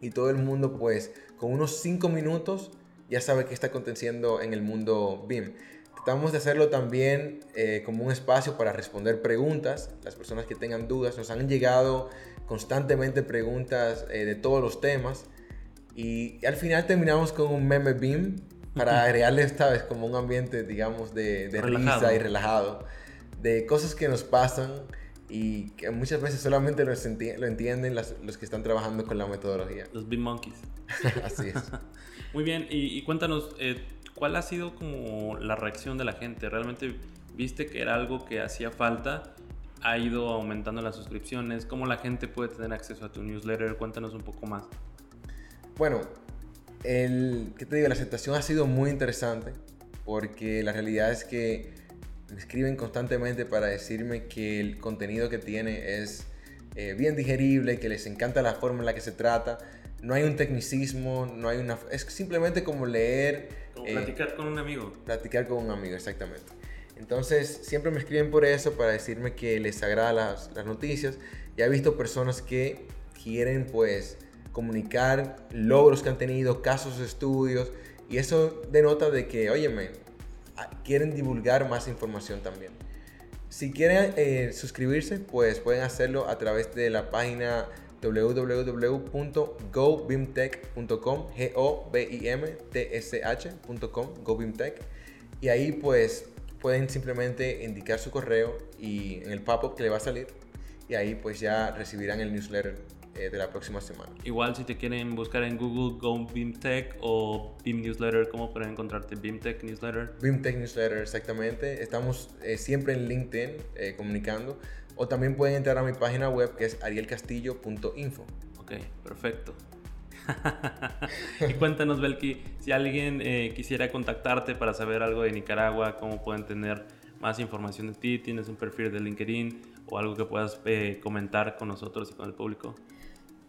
y todo el mundo pues con unos 5 minutos ya sabe qué está aconteciendo en el mundo BIM. Tratamos de hacerlo también eh, como un espacio para responder preguntas. Las personas que tengan dudas nos han llegado constantemente preguntas eh, de todos los temas. Y, al final terminamos con un meme BIM para agregarle esta vez como un ambiente, digamos, de, de risa y relajado. De cosas que nos pasan y que muchas veces solamente lo, lo entienden los que están trabajando con la metodología.
Los BIM Monkeys. [LAUGHS]
Así es. [LAUGHS]
Muy bien, y, cuéntanos, eh, ¿cuál ha sido como la reacción de la gente? ¿Realmente viste que era algo que hacía falta? ¿Ha ido aumentando las suscripciones? ¿Cómo la gente puede tener acceso a tu newsletter? Cuéntanos un poco más.
Bueno, el, ¿qué te digo? La aceptación ha sido muy interesante porque la realidad es que me escriben constantemente para decirme que el contenido que tiene es eh, bien digerible, que les encanta la forma en la que se trata no hay un tecnicismo, no hay una... Es simplemente como leer...
Como eh, platicar con un amigo.
Platicar con un amigo, exactamente. Entonces, siempre me escriben por eso, para decirme que les agrada las, las noticias. Ya he visto personas que quieren, pues, comunicar logros que han tenido, casos estudios, y eso denota de que, óyeme, ah, quieren divulgar más información también. Si quieren eh, suscribirse, pues pueden hacerlo a través de la página www.gobimtech.com, g o b i m t s h.com, gobimtech. Y ahí pues pueden simplemente indicar su correo y en el pop-up que le va a salir y ahí pues ya recibirán el newsletter eh, de la próxima semana.
Igual si te quieren buscar en Google Go BIMTech o BIM Newsletter, ¿cómo pueden encontrarte BIMTech Newsletter?
BIMTech Newsletter, exactamente. Estamos eh, siempre en LinkedIn eh, comunicando. O también pueden entrar a mi página web que es arielcastillo.info.
Ok, perfecto. [LAUGHS] y cuéntanos, Belki, si alguien eh, quisiera contactarte para saber algo de Nicaragua, cómo pueden tener más información de ti, tienes un perfil de LinkedIn o algo que puedas eh, comentar con nosotros y con el público.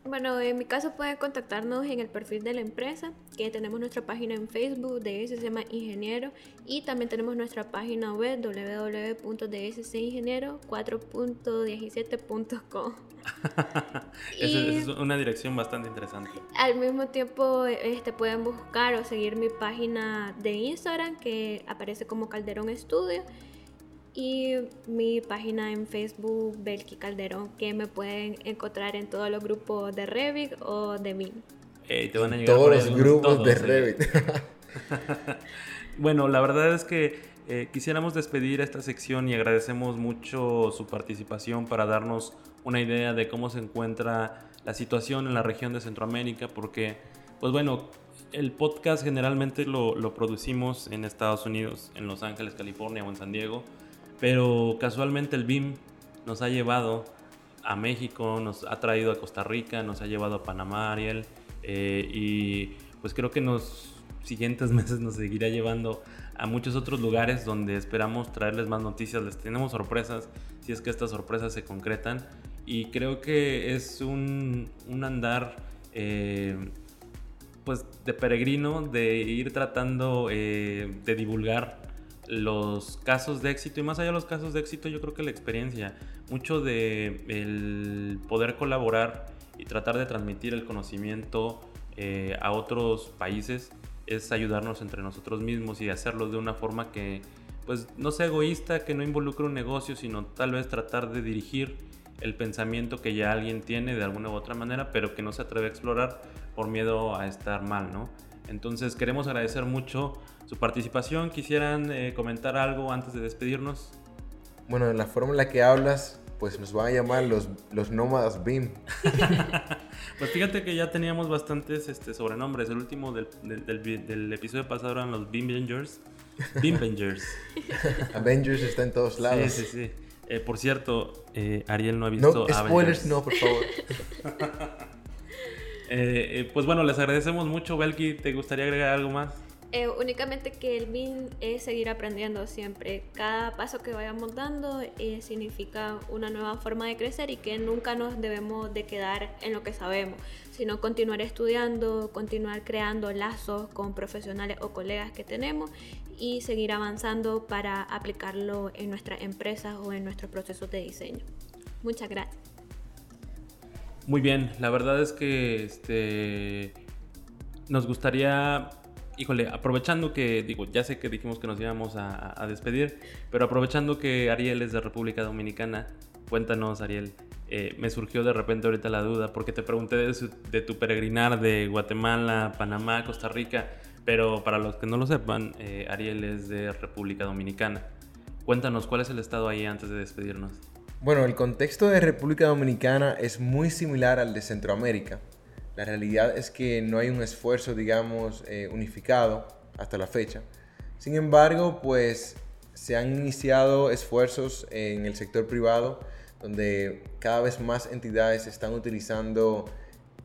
Bueno, en mi caso pueden contactarnos en el perfil de la empresa, que tenemos nuestra página en Facebook de llama Ingeniero y también tenemos nuestra página web www.dscingeniero4.17.com. [LAUGHS]
es una dirección bastante interesante.
Al mismo tiempo este, pueden buscar o seguir mi página de Instagram que aparece como Calderón Estudio y mi página en Facebook, Belki Calderón, que me pueden encontrar en todos los grupos de Revit o de MIN.
te van a llegar
todos los grupos de Revit. [LAUGHS]
bueno, la verdad es que eh, quisiéramos despedir esta sección y agradecemos mucho su participación para darnos una idea de cómo se encuentra la situación en la región de Centroamérica, porque, pues bueno, el podcast generalmente lo, lo producimos en Estados Unidos, en Los Ángeles, California o en San Diego pero casualmente el BIM nos ha llevado a México, nos ha traído a Costa Rica, nos ha llevado a Panamá, Ariel, eh, y pues creo que en los siguientes [LAUGHS] meses nos seguirá llevando a muchos otros lugares donde esperamos traerles más noticias, les tenemos sorpresas, si es que estas sorpresas se concretan, y creo que es un, andar eh, pues de peregrino, de ir tratando eh, de divulgar los casos de éxito y más allá de los casos de éxito yo creo que la experiencia, mucho de el poder colaborar y tratar de transmitir el conocimiento eh, a otros países es ayudarnos entre nosotros mismos y hacerlo de una forma que pues no sea egoísta, que no involucre un negocio, sino tal vez tratar de dirigir el pensamiento que ya alguien tiene de alguna u otra manera, pero que no se atreve a explorar por miedo a estar mal, ¿no? Entonces queremos agradecer mucho su participación. ¿Quisieran eh, comentar algo antes de despedirnos?
Bueno, la forma en la que hablas, pues nos van a llamar los, los nómadas BIM. [LAUGHS]
pues fíjate que ya teníamos bastantes este, sobrenombres. El último del, del, episodio pasado eran los BIM Avengers. BIM Avengers. [LAUGHS]
Avengers está en todos lados.
Sí, sí, sí. Eh, por cierto, eh, Ariel no ha visto.
No, spoilers, no, por favor. [LAUGHS]
Eh, eh, pues bueno, les agradecemos mucho, Belki. ¿Te gustaría agregar algo más?
Eh, únicamente que el BIM es seguir aprendiendo siempre. Cada paso que vayamos dando significa una nueva forma de crecer y que nunca nos debemos de quedar en lo que sabemos, sino continuar estudiando, continuar creando lazos con profesionales o colegas que tenemos y seguir avanzando para aplicarlo en nuestras empresas o en nuestros procesos de diseño. Muchas gracias.
Muy bien, la verdad es que este, nos gustaría híjole, aprovechando que, digo, ya sé que dijimos que nos íbamos a, despedir, pero aprovechando que Ariel es de República Dominicana, cuéntanos, Ariel, eh, me surgió de repente ahorita la duda, porque te pregunté de, tu peregrinar de Guatemala, Panamá, Costa Rica, pero para los que no lo sepan, eh, Ariel es de República Dominicana. Cuéntanos, ¿cuál es el estado ahí antes de despedirnos?
Bueno, el contexto de República Dominicana es muy similar al de Centroamérica. La realidad es que no hay un esfuerzo, digamos, eh, unificado hasta la fecha. Sin embargo, pues se han iniciado esfuerzos en el sector privado donde cada vez más entidades están utilizando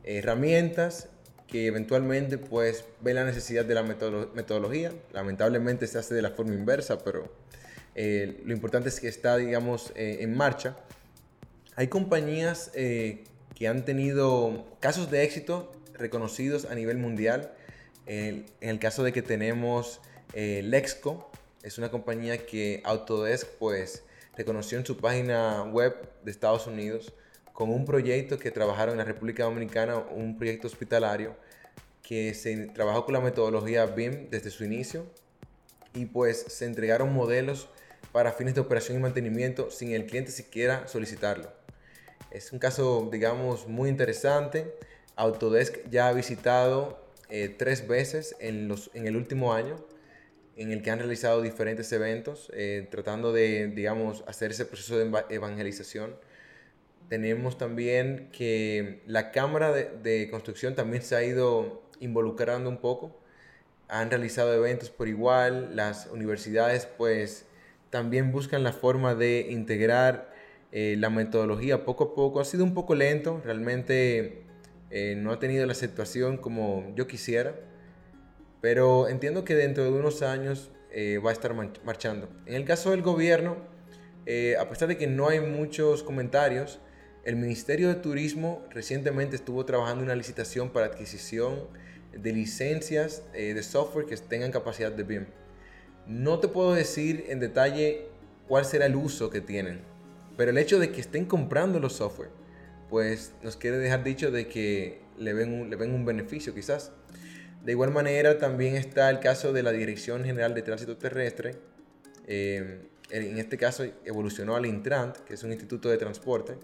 herramientas que eventualmente pues ven la necesidad de la metodología. Lamentablemente se hace de la forma inversa, pero eh, lo importante es que está, digamos, eh, en marcha. Hay compañías que han tenido casos de éxito reconocidos a nivel mundial. En, el caso de que tenemos eh, Lexco, es una compañía que Autodesk pues reconoció en su página web de Estados Unidos con un proyecto que trabajaron en la República Dominicana, un proyecto hospitalario que se trabajó con la metodología BIM desde su inicio y pues se entregaron modelos para fines de operación y mantenimiento sin el cliente siquiera solicitarlo. Es un caso, digamos, muy interesante. Autodesk ya ha visitado eh, tres veces en, los, en el último año, en el que han realizado diferentes eventos, eh, tratando de, digamos, hacer ese proceso de evangelización. Tenemos también que la Cámara de, de Construcción también se ha ido involucrando un poco. Han realizado eventos por igual. Las universidades, pues, también buscan la forma de integrar eh, la metodología poco a poco ha sido un poco lento, realmente eh, no ha tenido la aceptación como yo quisiera, pero entiendo que dentro de unos años eh, va a estar marchando. En el caso del gobierno, a pesar de que no hay muchos comentarios, el Ministerio de Turismo recientemente estuvo trabajando una licitación para adquisición de licencias de software que tengan capacidad de BIM. No te puedo decir en detalle cuál será el uso que tienen, pero el hecho de que estén comprando los software, pues nos quiere dejar dicho de que le ven un, le ven un beneficio quizás. De igual manera también está el caso de la Dirección General de Tránsito Terrestre. Eh, en este caso evolucionó al Intrant, que es un instituto de transporte.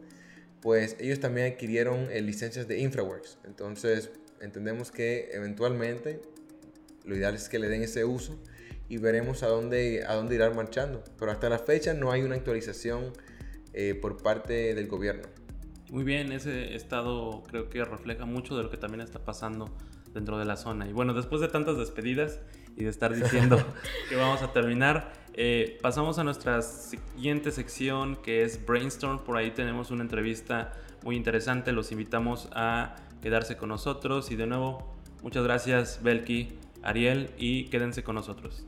Pues ellos también adquirieron eh, licencias de InfraWorks. Entonces entendemos que eventualmente lo ideal es que le den ese uso y veremos a dónde, a dónde irán marchando. Pero hasta la fecha no hay una actualización eh, por parte del gobierno.
Muy bien, ese estado creo que refleja mucho de lo que también está pasando dentro de la zona. Y bueno, después de tantas despedidas y de estar diciendo [LAUGHS] que vamos a terminar, eh, pasamos a nuestra siguiente sección que es Brainstorm. Por ahí tenemos una entrevista muy interesante. Los invitamos a quedarse con nosotros. Y de nuevo, muchas gracias Belki, Ariel y quédense con nosotros.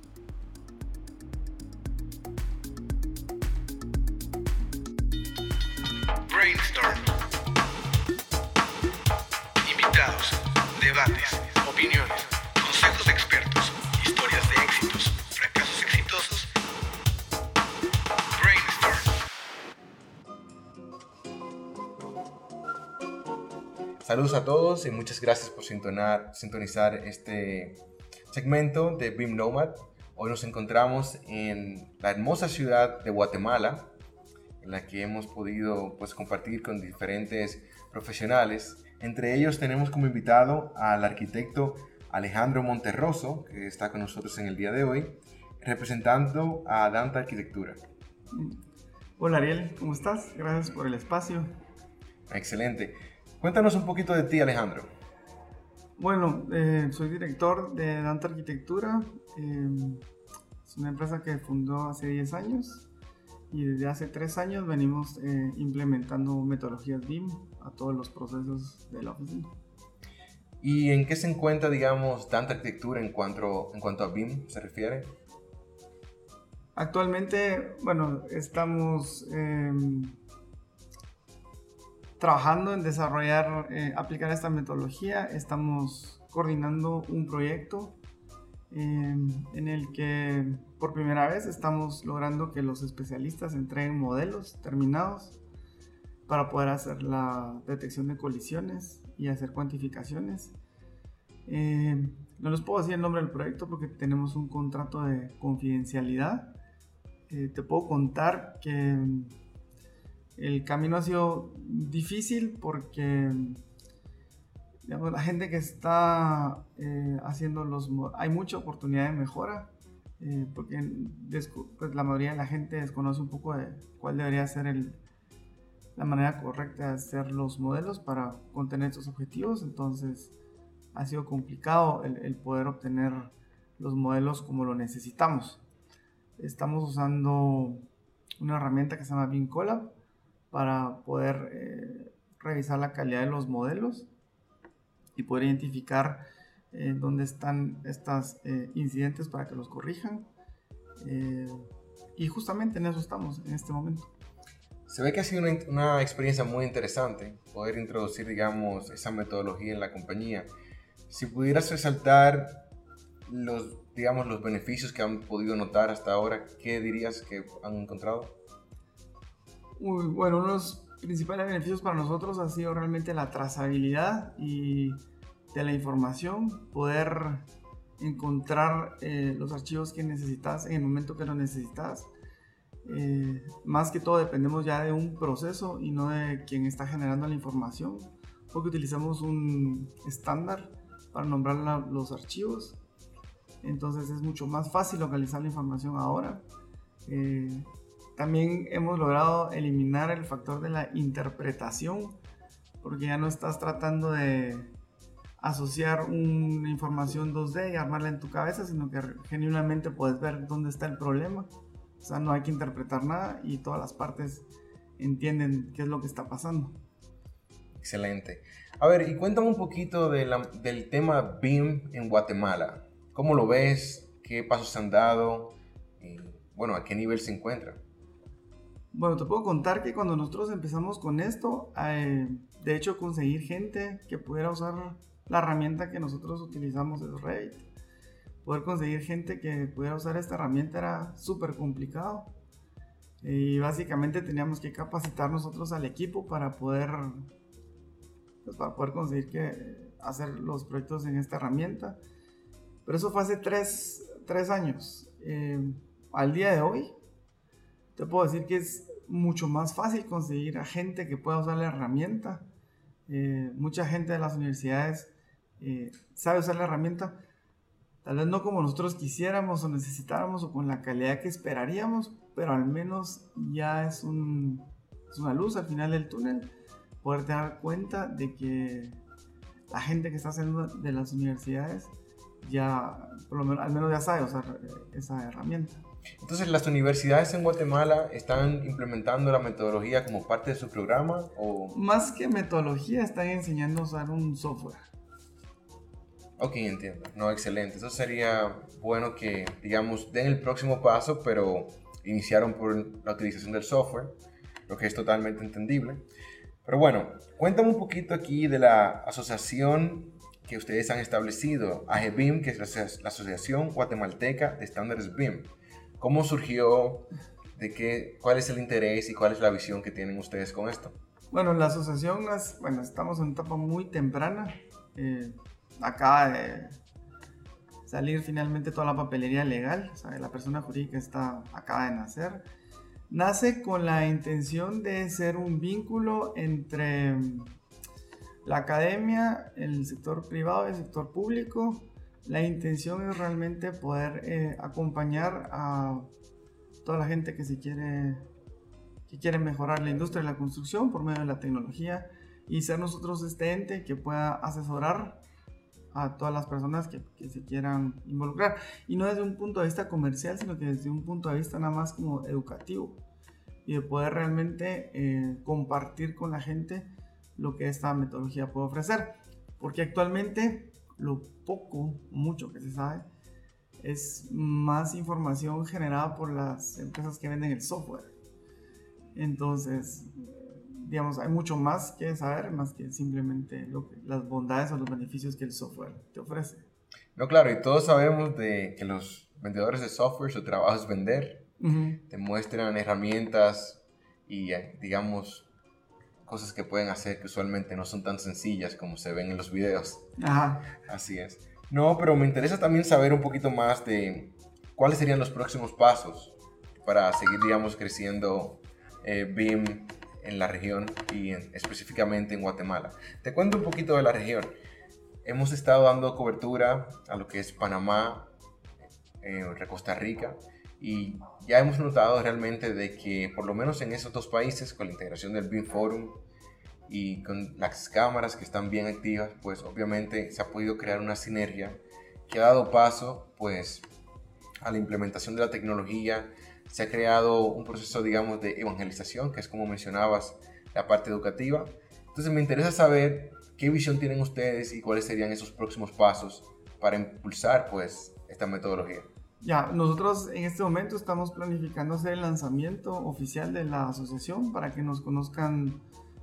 debates, opiniones, consejos de expertos, historias de éxitos, fracasos exitosos. Brainstorm.
Saludos a todos y muchas gracias por sintonizar este segmento de BIM Nomad. Hoy nos encontramos en la hermosa ciudad de Guatemala, en la que hemos podido pues, compartir con diferentes profesionales entre ellos tenemos como invitado al arquitecto Alejandro Monterroso, que está con nosotros en el día de hoy, representando a Danta Arquitectura.
Hola Ariel, ¿cómo estás? Gracias por el espacio.
Excelente. Cuéntanos un poquito de ti, Alejandro.
Bueno, eh, soy director de Danta Arquitectura. Eh, es una empresa que fundó hace 10 años y desde hace 3 años venimos eh, implementando metodologías BIM a todos los procesos de la oficina.
¿Y en qué se encuentra, digamos, tanta arquitectura en cuanto, en cuanto a BIM se refiere?
Actualmente, bueno, estamos trabajando en desarrollar, eh, aplicar esta metodología. Estamos coordinando un proyecto em, en el que por primera vez estamos logrando que los especialistas entreguen modelos terminados para poder hacer la detección de colisiones y hacer cuantificaciones. Em, no les puedo decir el nombre del proyecto porque tenemos un contrato de confidencialidad. Eh, te puedo contar que el camino ha sido difícil porque la gente que está eh, haciendo los... Hay mucha oportunidad de mejora eh, porque pues, la mayoría de la gente desconoce un poco de cuál debería ser el, la manera correcta de hacer los modelos para contener estos objetivos. Entonces ha sido complicado el, poder obtener los modelos como lo necesitamos. Estamos usando una herramienta que se llama BeamCollab para poder eh, revisar la calidad de los modelos y poder identificar eh, dónde están estos eh, incidentes para que los corrijan. y justamente en eso estamos en este momento.
Se ve que ha sido una, una, experiencia muy interesante poder introducir, digamos, esa metodología en la compañía. Si pudieras resaltar los, digamos, los beneficios que han podido notar hasta ahora, ¿qué dirías que han encontrado?
Bueno, uno de los principales beneficios para nosotros ha sido realmente la trazabilidad y de la información, poder encontrar eh, los archivos que necesitas en el momento que lo necesitas. Eh, más que todo dependemos ya de un proceso y no de quien está generando la información, porque utilizamos un estándar para nombrar los archivos. Entonces es mucho más fácil localizar la información ahora. Eh, también hemos logrado eliminar el factor de la interpretación, porque ya no estás tratando de asociar una información 2D y armarla en tu cabeza, sino que genuinamente puedes ver dónde está el problema. O sea, no hay que interpretar nada y todas las partes entienden qué es lo que está pasando.
Excelente. A ver, y cuéntame un poquito del tema BIM en Guatemala. ¿Cómo lo ves? ¿Qué pasos se han dado? Y, bueno, ¿a qué nivel se encuentra?
Bueno, te puedo contar que cuando nosotros empezamos con esto, eh, de hecho conseguir gente que pudiera usar la herramienta que nosotros utilizamos es Revit. Poder conseguir gente que pudiera usar esta herramienta era súper complicado. Y básicamente teníamos que capacitar nosotros al equipo para poder, pues, para poder conseguir que, hacer los proyectos en esta herramienta. Pero eso fue hace tres, tres años. Eh, al día de hoy, te puedo decir que es mucho más fácil conseguir a gente que pueda usar la herramienta. Eh, mucha gente de las universidades eh, sabe usar la herramienta, tal vez no como nosotros quisiéramos o necesitáramos o con la calidad que esperaríamos, pero al menos ya es, un, es una luz al final del túnel poder dar cuenta de que la gente que está haciendo de las universidades ya, al menos ya sabe usar eh, esa herramienta.
Entonces, ¿las universidades en Guatemala están implementando la metodología como parte de su programa? O...
Más que metodología, están enseñando a usar un software.
Ok, entiendo. No, excelente. Eso sería bueno que, digamos, den el próximo paso, pero iniciaron por la utilización del software, lo que es totalmente entendible. Pero bueno, cuéntame un poquito aquí de la asociación que ustedes han establecido, AGBIM, que es la Asociación Guatemalteca de Estándares BIM. ¿Cómo surgió? ¿De qué, ¿Cuál es el interés y cuál es la visión que tienen ustedes con esto?
Bueno, la asociación, es, bueno, estamos en una etapa muy temprana. Eh, acaba de salir finalmente toda la papelería legal. O sea, la persona jurídica está, acaba de nacer. Nace con la intención de ser un vínculo entre la academia, el sector privado y el sector público la intención es realmente poder eh, acompañar a toda la gente que se quiere que quiere mejorar la industria de la construcción por medio de la tecnología y ser nosotros este ente que pueda asesorar a todas las personas que, que, se quieran involucrar. Y no desde un punto de vista comercial, sino que desde un punto de vista nada más como educativo. Y de poder realmente eh, compartir con la gente lo que esta metodología puede ofrecer. Porque actualmente lo poco, mucho que se sabe, es más información generada por las empresas que venden el software. Entonces, digamos, hay mucho más que saber, más que simplemente lo que, las bondades o los beneficios que el software te ofrece.
No, claro, y todos sabemos de que los vendedores de software, su trabajo es vender, te muestran herramientas y, eh, digamos, cosas que pueden hacer que usualmente no son tan sencillas como se ven en los videos.
Ajá.
Así es. No, pero me interesa también saber un poquito más de cuáles serían los próximos pasos para seguir, digamos, creciendo eh, BIM en la región y específicamente en Guatemala. Te cuento un poquito de la región. Hemos estado dando cobertura a lo que es Panamá, eh, Costa Rica, y ya hemos notado realmente de que por lo menos en esos dos países, con la integración del BIM Forum y con las cámaras que están bien activas, pues obviamente se ha podido crear una sinergia que ha dado paso pues a la implementación de la tecnología, se ha creado un proceso digamos de evangelización, que es como mencionabas la parte educativa. Entonces me interesa saber qué visión tienen ustedes y cuáles serían esos próximos pasos para impulsar pues esta metodología.
Ya, nosotros en este momento estamos planificando hacer el lanzamiento oficial de la asociación para que nos conozcan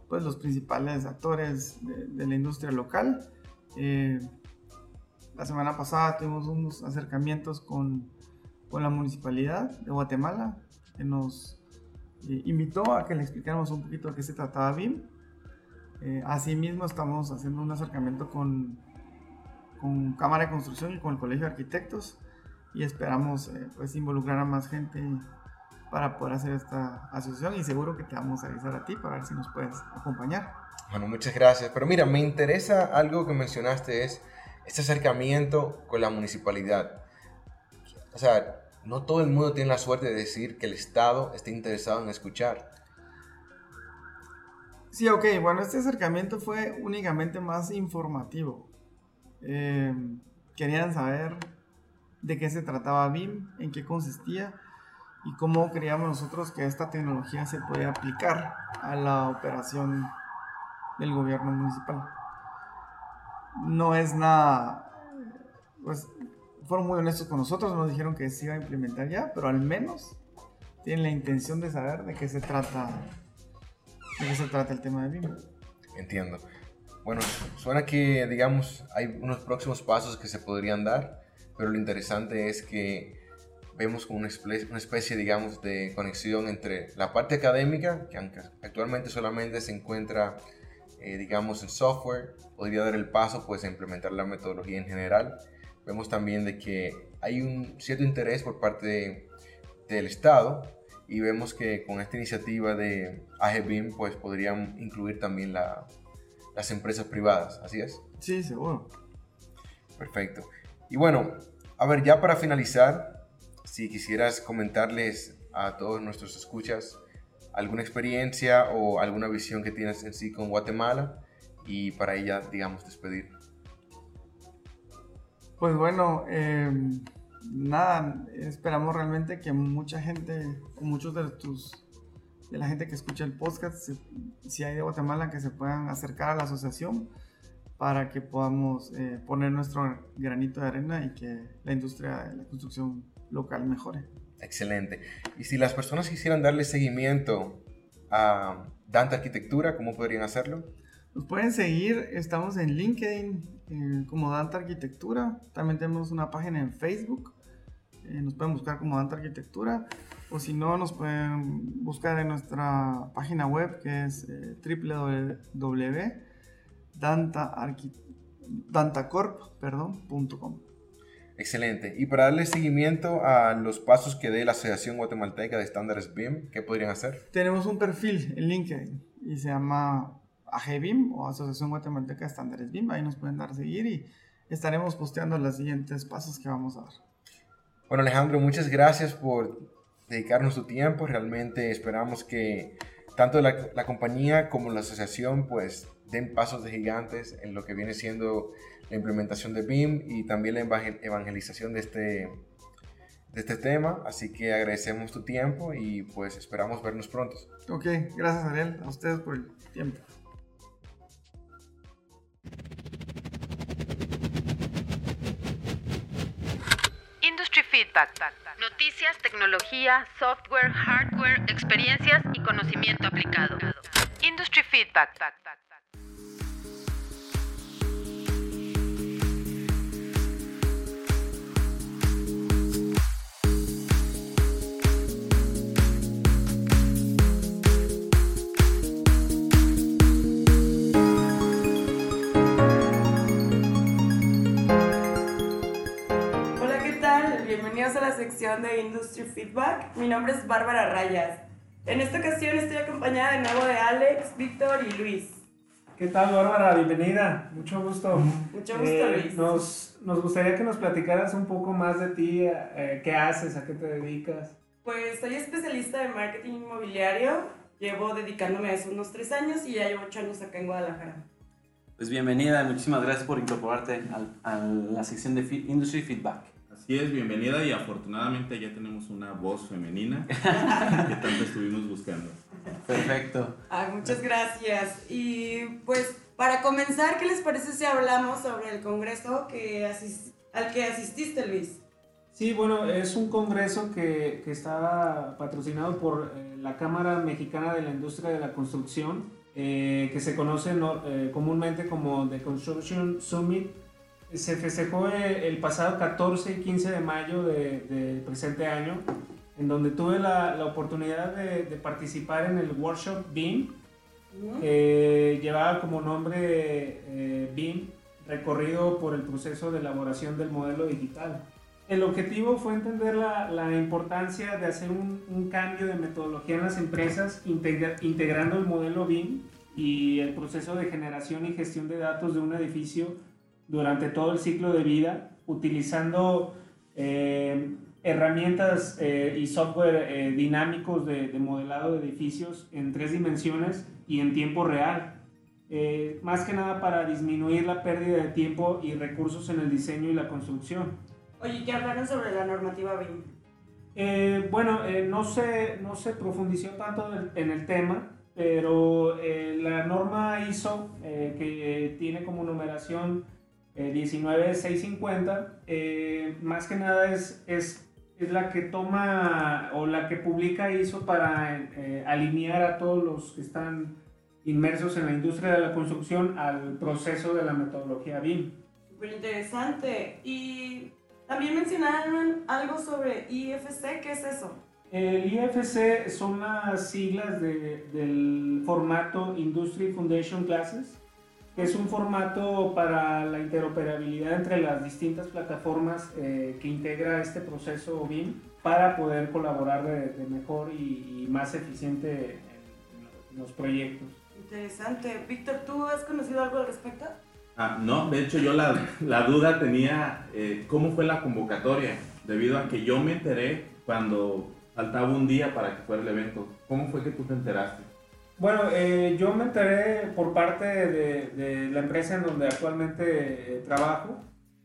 pues, los principales actores de, la industria local. Eh, la semana pasada tuvimos unos acercamientos con, con la municipalidad de Guatemala que nos eh, invitó a que le explicáramos un poquito de qué se trataba BIM. Eh, asimismo estamos haciendo un acercamiento con, con Cámara de Construcción y con el Colegio de Arquitectos y esperamos eh, pues involucrar a más gente para poder hacer esta asociación y seguro que te vamos a avisar a ti para ver si nos puedes acompañar.
Bueno, muchas gracias. Pero mira, me interesa algo que mencionaste es este acercamiento con la municipalidad. O sea, no todo el mundo tiene la suerte de decir que el Estado esté interesado en escuchar.
Sí, ok, bueno, este acercamiento fue únicamente más informativo. Eh, querían saber de qué se trataba BIM, en qué consistía y cómo creíamos nosotros que esta tecnología se podía aplicar a la operación del gobierno municipal. No es nada, pues fueron muy honestos con nosotros, nos dijeron que se iba a implementar ya, pero al menos tienen la intención de saber de qué se trata, de qué se trata el tema de BIM.
Entiendo. Bueno, suena que, digamos, hay unos próximos pasos que se podrían dar pero lo interesante es que vemos como una especie, una especie, digamos, de conexión entre la parte académica, que actualmente solamente se encuentra, eh, digamos, en software, podría dar el paso pues a implementar la metodología en general. Vemos también de que hay un cierto interés por parte del Estado y vemos que con esta iniciativa de AGBIM pues podrían incluir también la, las empresas privadas, ¿así es?
Sí, seguro.
Perfecto. Y bueno, a ver, ya para finalizar, si quisieras comentarles a todos nuestros escuchas alguna experiencia o alguna visión que tienes en sí con Guatemala y para ella, digamos, despedir.
Pues bueno, em, nada, esperamos realmente que mucha gente, muchos de tus de la gente que escucha el podcast, si hay de Guatemala, que se puedan acercar a la asociación para que podamos eh, poner nuestro granito de arena y que la industria de la construcción local mejore.
Excelente. Y si las personas quisieran darle seguimiento a Dante Arquitectura, ¿cómo podrían hacerlo?
Nos pueden seguir, estamos en LinkedIn eh, como Dante Arquitectura, también tenemos una página en Facebook, eh, nos pueden buscar como Dante Arquitectura, o si no, nos pueden buscar en nuestra página web que es www dantacorp.com.
Excelente. Y para darle seguimiento a los pasos que dé la Asociación Guatemalteca de Estándares BIM, ¿qué podrían hacer?
Tenemos un perfil en LinkedIn y se llama AGBIM o Asociación Guatemalteca de Estándares BIM. Ahí nos pueden dar a seguir y estaremos posteando los siguientes pasos que vamos a dar.
Bueno, Alejandro, muchas gracias por dedicarnos tu tiempo. Realmente esperamos que tanto la, la compañía como la asociación pues den pasos de gigantes en lo que viene siendo la implementación de BIM y también la evangelización de este, de este tema. Así que agradecemos tu tiempo y pues esperamos vernos pronto.
Ok, gracias Daniel, a ustedes por el tiempo.
Industry Feedback. Noticias, tecnología, software, hardware, experiencias y conocimiento aplicado. Industry Feedback.
Bienvenidos a la sección de Industry Feedback. Mi nombre es Bárbara Rayas. En esta ocasión estoy acompañada de nuevo de Alex, Víctor y Luis.
¿Qué tal, Bárbara? Bienvenida. Mucho gusto.
Mucho gusto,
Eh,
Luis.
Nos, nos gustaría que nos platicaras un poco más de ti, eh, qué haces, a qué te dedicas.
Pues soy especialista en marketing inmobiliario. Llevo dedicándome a eso unos tres años y ya llevo ocho años acá en Guadalajara.
Pues bienvenida, muchísimas gracias por incorporarte al- a la sección de Industry Feedback.
Así es, bienvenida y afortunadamente ya tenemos una voz femenina [LAUGHS] que tanto estuvimos buscando.
Perfecto.
Muchas gracias. Y pues para comenzar, ¿qué les parece si hablamos sobre el congreso que al que asististe, Luis?
Sí, bueno, es un congreso que, que está patrocinado por eh, la Cámara Mexicana de la Industria de la Construcción, eh, que se conoce no- eh, comúnmente como The Construction Summit. Se festejó eh, el pasado 14 y 15 de mayo de- del presente año, en donde tuve la, la oportunidad de, de participar en el workshop BIM, que llevaba como nombre eh, BIM, recorrido por el proceso de elaboración del modelo digital. El objetivo fue entender la, la importancia de hacer un, un cambio de metodología en las empresas, integra- integrando el modelo BIM y el proceso de generación y gestión de datos de un edificio durante todo el ciclo de vida, utilizando eh, herramientas eh, y software eh, dinámicos de, de modelado de edificios en tres dimensiones y en tiempo real. Eh, más que nada para disminuir la pérdida de tiempo y recursos en el diseño y la construcción.
Oye, ¿qué hablaron sobre la normativa BIM?
Eh, bueno, eh, no, se, no se profundizó tanto en el, tema, pero la norma ISO, que tiene como numeración eh, 19650, eh, más que nada es, es, es la que toma o la que publica ISO para eh, alinear a todos los que están inmersos en la industria de la construcción al proceso de la metodología BIM.
Súper interesante. Y también mencionaron algo sobre IFC, ¿qué es eso?
El IFC son las siglas de- del formato Industry Foundation Classes, es un formato para la interoperabilidad entre las distintas plataformas eh, que integra este proceso BIM para poder colaborar de, de mejor y, y más eficiente en, en los proyectos.
Interesante. Víctor, ¿tú has conocido algo al respecto?
Ah, no, de hecho yo la, la duda tenía eh, cómo fue la convocatoria, debido a que yo me enteré cuando faltaba un día para que fuera el evento. ¿Cómo fue que tú te enteraste?
Bueno, eh, yo me enteré por parte de, la empresa en donde actualmente eh, trabajo,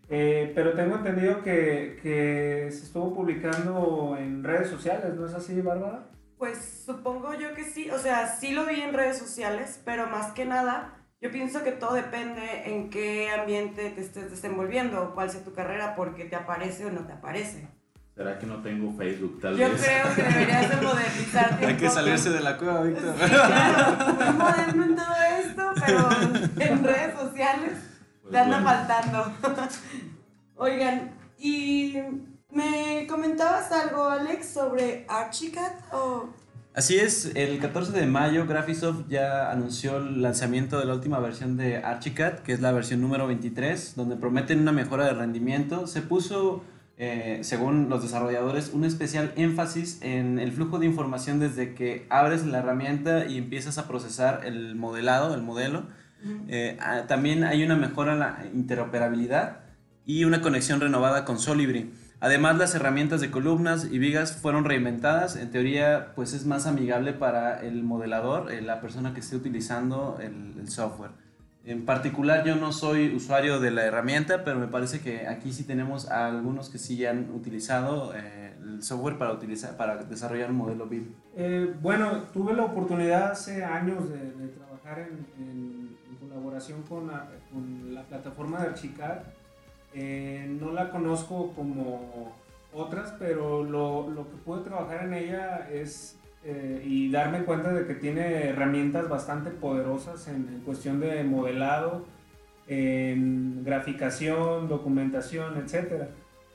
eh, pero tengo entendido que, se estuvo publicando en redes sociales, ¿no es así, Bárbara?
Pues supongo yo que sí, o sea, sí lo vi en redes sociales, pero más que nada, yo pienso que todo depende en qué ambiente te estés desenvolviendo cuál sea tu carrera, porque te aparece o no te aparece.
¿Será que no tengo Facebook tal
Yo
vez?
creo que deberías de modernizarte [LAUGHS]
Hay que
poco.
salirse de la cueva, Víctor.
Sí, claro, muy moderno en todo esto, pero en redes sociales
Pues
te anda
bueno.
faltando. [LAUGHS] Oigan, y me comentabas algo, Alex, sobre Archicad o...
Así es, el 14 de mayo Graphisoft ya anunció el lanzamiento de la última versión de Archicad, que es la versión número 23, donde prometen una mejora de rendimiento. Se puso, eh, según los desarrolladores, un especial énfasis en el flujo de información desde que abres la herramienta y empiezas a procesar el modelado, el modelo. Eh, ah, también hay una mejora en la interoperabilidad y una conexión renovada con Solibri. Además, las herramientas de columnas y vigas fueron reinventadas. En teoría, pues es más amigable para el modelador, eh, la persona que esté utilizando el, el software. En particular, yo no soy usuario de la herramienta, pero me parece que aquí sí tenemos a algunos que sí han utilizado eh, el software para, utilizar, para desarrollar un modelo BIM.
Eh, bueno, tuve la oportunidad hace años de, trabajar en, colaboración con la, con la plataforma de Archicad. Eh, no la conozco como, otras, pero lo, lo que pude trabajar en ella es eh, y darme cuenta de que tiene herramientas bastante poderosas en, en cuestión de modelado, en graficación, documentación, etcétera.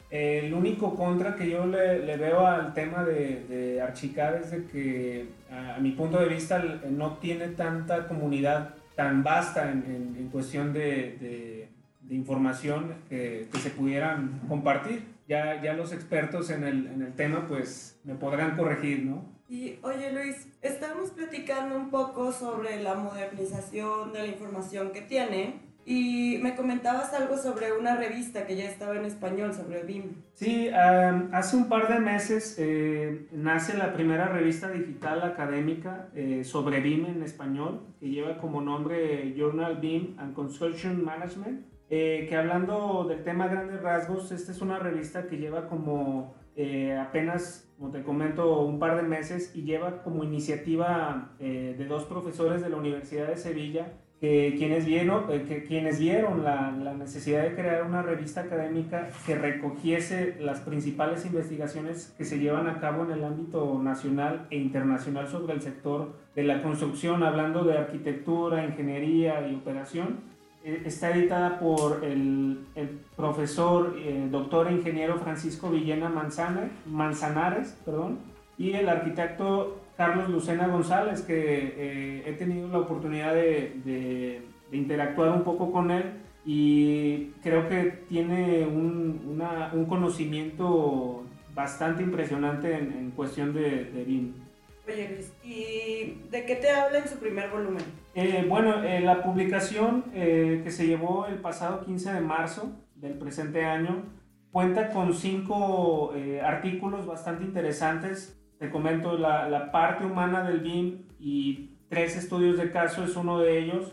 El único contra que yo le, le veo al tema de, de Archicad es de que, a, mi punto de vista, no tiene tanta comunidad tan vasta en, en, en cuestión de, de, de información que, que, se pudieran compartir. Ya, ya los expertos en el, en el tema pues me podrán corregir, ¿no?
Y oye Luis, estamos platicando un poco sobre la modernización de la información que tiene y me comentabas algo sobre una revista que ya estaba en español, sobre BIM.
Sí, um, hace un par de meses eh, nace la primera revista digital académica eh, sobre BIM en español, que lleva como nombre Journal BIM and Construction Management, eh, que hablando del tema grandes rasgos, esta es una revista que lleva como eh, apenas, como te comento, un par de meses y lleva como iniciativa eh, de dos profesores de la Universidad de Sevilla que quienes vieron, eh, que, quienes vieron la, la, necesidad de crear una revista académica que recogiese las principales investigaciones que se llevan a cabo en el ámbito nacional e internacional sobre el sector de la construcción, hablando de arquitectura, ingeniería y operación. Eh, está editada por el, el profesor, eh, doctor e ingeniero Francisco Villena Manzana, Manzanares perdón, y el arquitecto Carlos Lucena González, que eh, he tenido la oportunidad de, de, de, interactuar un poco con él y creo que tiene un, una, un conocimiento bastante impresionante en, en cuestión de, de BIM.
Oye Luis, ¿y de qué te habla en su primer volumen?
Eh, bueno, eh, la publicación eh, que se llevó el pasado 15 de marzo del presente año cuenta con cinco eh, artículos bastante interesantes. Te comento, la, la, parte humana del BIM y tres estudios de caso es uno de ellos,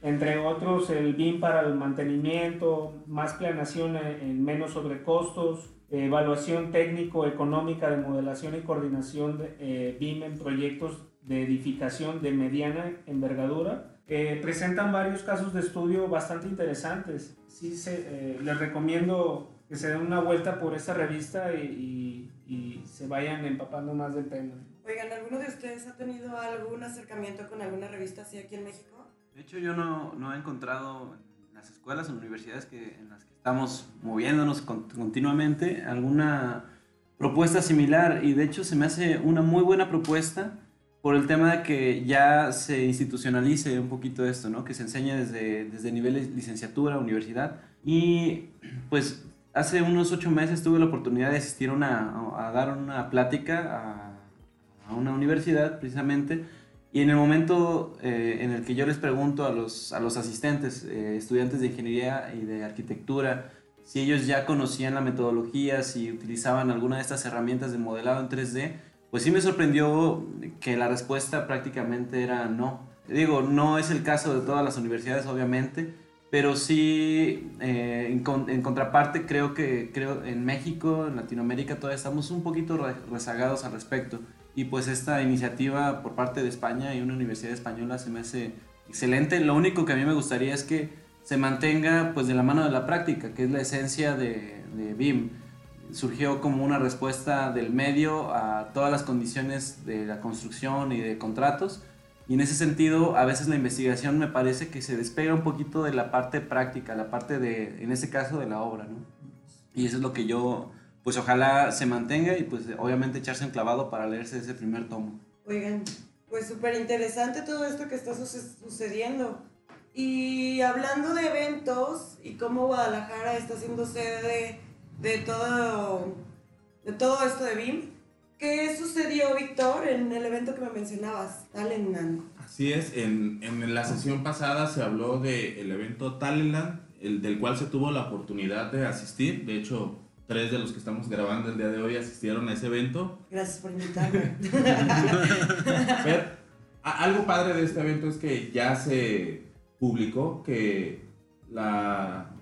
entre otros el BIM para el mantenimiento, más planeación en, en menos sobrecostos, evaluación técnico-económica de modelación y coordinación de eh, BIM en proyectos de edificación de mediana envergadura. Eh, presentan varios casos de estudio bastante interesantes. Sí, se, eh, les recomiendo que se den una vuelta por esta revista y, y, y, se vayan empapando más del tema.
Oigan, ¿alguno de ustedes ha tenido algún acercamiento con alguna revista así aquí en México?
De hecho, yo no, no he encontrado en las escuelas o universidades que, en las que estamos moviéndonos continuamente alguna propuesta similar y de hecho se me hace una muy buena propuesta por el tema de que ya se institucionalice un poquito esto, ¿no? que se enseñe desde, desde nivel de licenciatura, universidad y pues hace unos ocho meses tuve la oportunidad de asistir una, a dar una plática a, a, una universidad precisamente y en el momento eh, en el que yo les pregunto a los, a los asistentes, eh, estudiantes de ingeniería y de arquitectura, si ellos ya conocían la metodología, si utilizaban alguna de estas herramientas de modelado en 3D, pues sí me sorprendió que la respuesta prácticamente era no. Digo, no es el caso de todas las universidades, obviamente, pero sí, eh, en, con, en, contraparte, creo que creo en México, en Latinoamérica, todavía estamos un poquito re, rezagados al respecto. Y pues esta iniciativa por parte de España y una universidad española se me hace excelente. Lo único que a mí me gustaría es que se mantenga pues de la mano de la práctica, que es la esencia de BIM. Surgió como una respuesta del medio a todas las condiciones de la construcción y de contratos y en ese sentido, a veces la investigación me parece que se despega un poquito de la parte práctica, la parte de, en este caso, de la obra, ¿no? Y eso es lo que yo, pues ojalá se mantenga y pues obviamente echarse un clavado para leerse ese primer tomo.
Oigan, pues súper interesante todo esto que está sucediendo. Y hablando de eventos y cómo Guadalajara está siendo sede de, de todo, de todo esto de BIM, ¿Qué sucedió, Víctor, en el evento que me mencionabas, Talentland?
Así es, en, en la sesión pasada se habló del el evento Talentland, el del cual se tuvo la oportunidad de asistir. De hecho, tres de los que estamos grabando el día de hoy asistieron a ese evento.
Gracias por invitarme. [LAUGHS]
Pero, algo padre de este evento es que ya se publicó que la,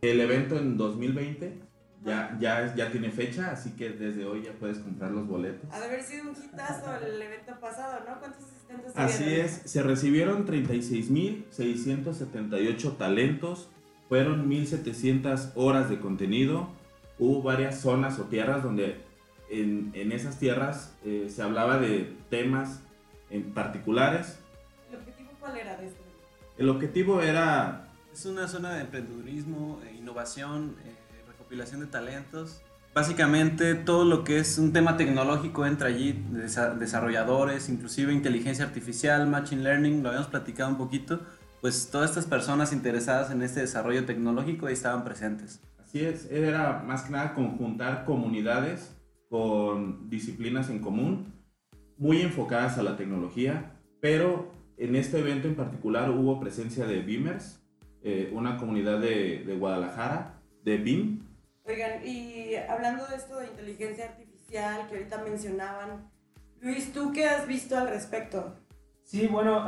el evento en 2020 ya, ya, ya tiene fecha, así que desde hoy ya puedes comprar los boletos.
Ha de haber sido un hitazo el evento pasado, ¿no? ¿Cuántos asistentes
Así
tuvieron?
es, se recibieron 36.678 talentos, fueron 1.700 horas de contenido, hubo varias zonas o tierras donde en, en esas tierras eh, se hablaba de temas en particulares.
¿El objetivo cuál era de esto?
El objetivo era
Es una zona de emprendedurismo, eh, innovación, eh, recopilación de talentos. Básicamente todo lo que es un tema tecnológico entra allí, desa- desarrolladores, inclusive inteligencia artificial, machine learning, lo habíamos platicado un poquito, pues todas estas personas interesadas en este desarrollo tecnológico ahí estaban presentes.
Así es, era más que nada conjuntar comunidades con disciplinas en común, muy enfocadas a la tecnología, pero en este evento en particular hubo presencia de Beamers, eh, una comunidad de, de Guadalajara, de BIM.
Oigan, y hablando de esto de inteligencia artificial que ahorita mencionaban, Luis, ¿tú qué has visto al respecto?
Sí, bueno,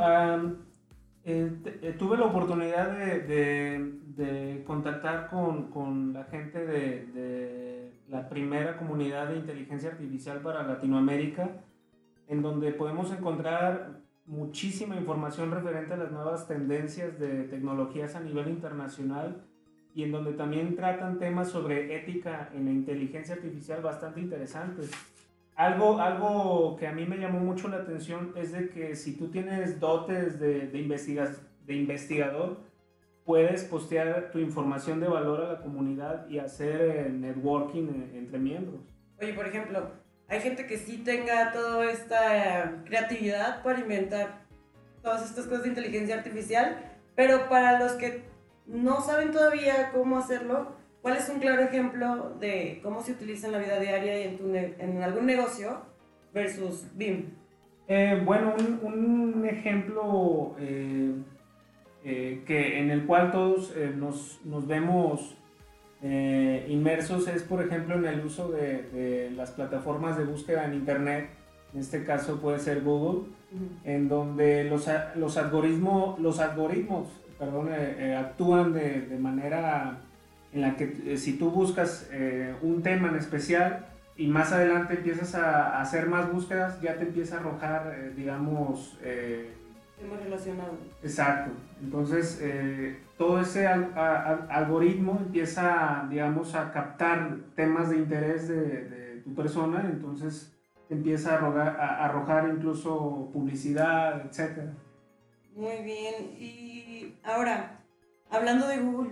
te- eh, tuve la oportunidad de, de- de contactar con, con la gente de, de la primera comunidad de inteligencia artificial para Latinoamérica, en donde podemos encontrar muchísima información referente a las nuevas tendencias de tecnologías a nivel internacional y en donde también tratan temas sobre ética en la inteligencia artificial bastante interesantes. Algo, algo que a mí me llamó mucho la atención es de que si tú tienes dotes de, de, investiga- de investigador, puedes postear tu información de valor a la comunidad y hacer eh, networking eh, entre miembros.
Oye, por ejemplo, hay gente que sí tenga toda esta eh, creatividad para inventar todas estas cosas de inteligencia artificial, pero para los que no saben todavía cómo hacerlo, ¿cuál es un claro ejemplo de cómo se utiliza en la vida diaria y en, tu ne- en algún negocio versus BIM?
Eh, bueno, un, un ejemplo eh, eh, que, en el cual todos nos, nos vemos inmersos es, por ejemplo, en el uso de, de las plataformas de búsqueda en Internet. En este caso puede ser Google, en donde los algoritmos perdón, eh, eh, actúan de, de manera en la que eh, si tú buscas eh, un tema en especial y más adelante empiezas a, a hacer más búsquedas, ya te empieza a arrojar, digamos,
Temas relacionados.
Exacto. Entonces, eh, todo ese al- a- al- algoritmo empieza, digamos, a captar temas de interés de, de tu persona, entonces empieza a, arrogar- a- arrojar incluso publicidad, etc.
Muy bien, y ahora, hablando de Google,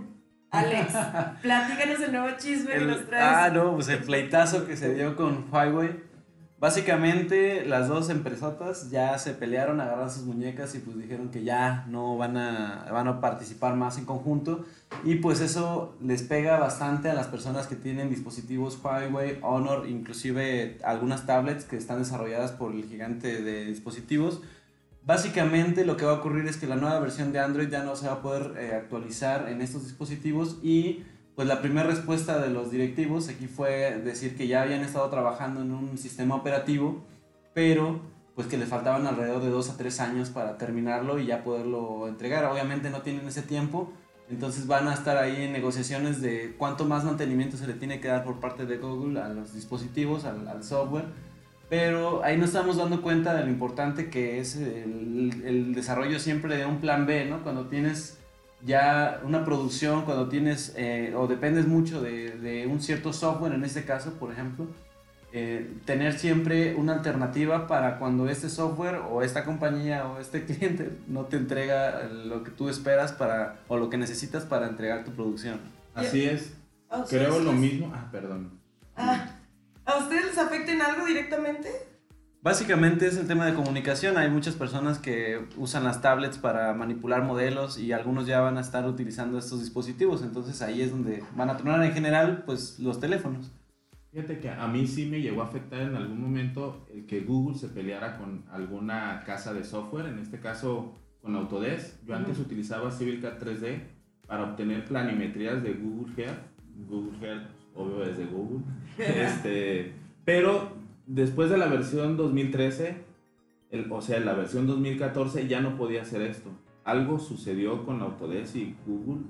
Alex, [LAUGHS] platícanos el nuevo chisme que nos traes.
ah, no, pues el pleitazo que se dio con Huawei. Básicamente las dos empresotas ya se pelearon, agarraron sus muñecas y pues dijeron que ya no van a, van a participar más en conjunto. Y pues eso les pega bastante a las personas que tienen dispositivos Huawei, Honor, inclusive algunas tablets que están desarrolladas por el gigante de dispositivos. Básicamente lo que va a ocurrir es que la nueva versión de Android ya no se va a poder eh, actualizar en estos dispositivos y pues la primera respuesta de los directivos aquí fue decir que ya habían estado trabajando en un sistema operativo, pero pues que les faltaban alrededor de dos a tres años para terminarlo y ya poderlo entregar. Obviamente no tienen ese tiempo, entonces van a estar ahí en negociaciones de cuánto más mantenimiento se le tiene que dar por parte de Google a los dispositivos, al software. Pero ahí nos estamos dando cuenta de lo importante que es el, el desarrollo siempre de un plan B, ¿no? Cuando tienes ya una producción, cuando tienes eh, o dependes mucho de, de un cierto software, en este caso, por ejemplo, eh, tener siempre una alternativa para cuando este software o esta compañía o este [LAUGHS] cliente no te entrega lo que tú esperas para o lo que necesitas para entregar tu producción.
Así es.
¿A ustedes
Creo lo
les-
mismo. Ah, perdón.
Ah, ¿A ustedes les afecta en algo directamente?
Básicamente es el tema de comunicación. Hay muchas personas que usan las tablets para manipular modelos y algunos ya van a estar utilizando estos dispositivos. Entonces ahí es donde van a tronar en general pues los teléfonos.
Fíjate que a mí sí me llegó a afectar en algún momento el que Google se peleara con alguna casa de software, en este caso con Autodesk. Yo antes utilizaba CivilCAD 3D para obtener planimetrías de Google Earth. Google Earth, obvio, es de Google. [LAUGHS] este, pero después de la versión 2013, el- o sea, la versión 2014 ya no podía hacer esto. Algo sucedió con Autodesk y Google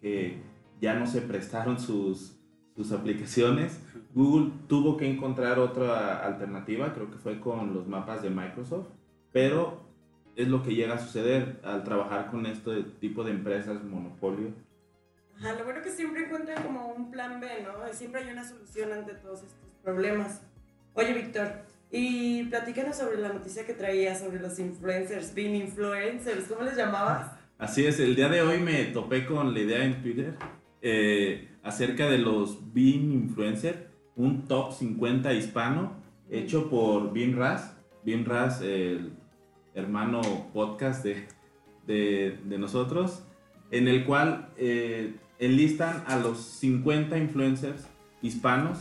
que ya no se prestaron sus, sus aplicaciones. Google tuvo que encontrar otra alternativa, creo que fue con los mapas de Microsoft, pero es lo que llega a suceder al trabajar con este tipo de empresas monopolio.
Ajá, lo bueno que siempre encuentran como un plan B, ¿no? Siempre hay una solución ante todos estos problemas. Oye, Víctor, y platícanos sobre la noticia que traías sobre los influencers, being influencers, ¿cómo les llamabas?
Así es, el día de hoy me topé con la idea en Twitter eh, acerca de los Bean Influencer, un top 50 hispano hecho por Bean Raz. Bean Raz, el hermano podcast de, de, de nosotros, en el cual eh, enlistan a los 50 influencers hispanos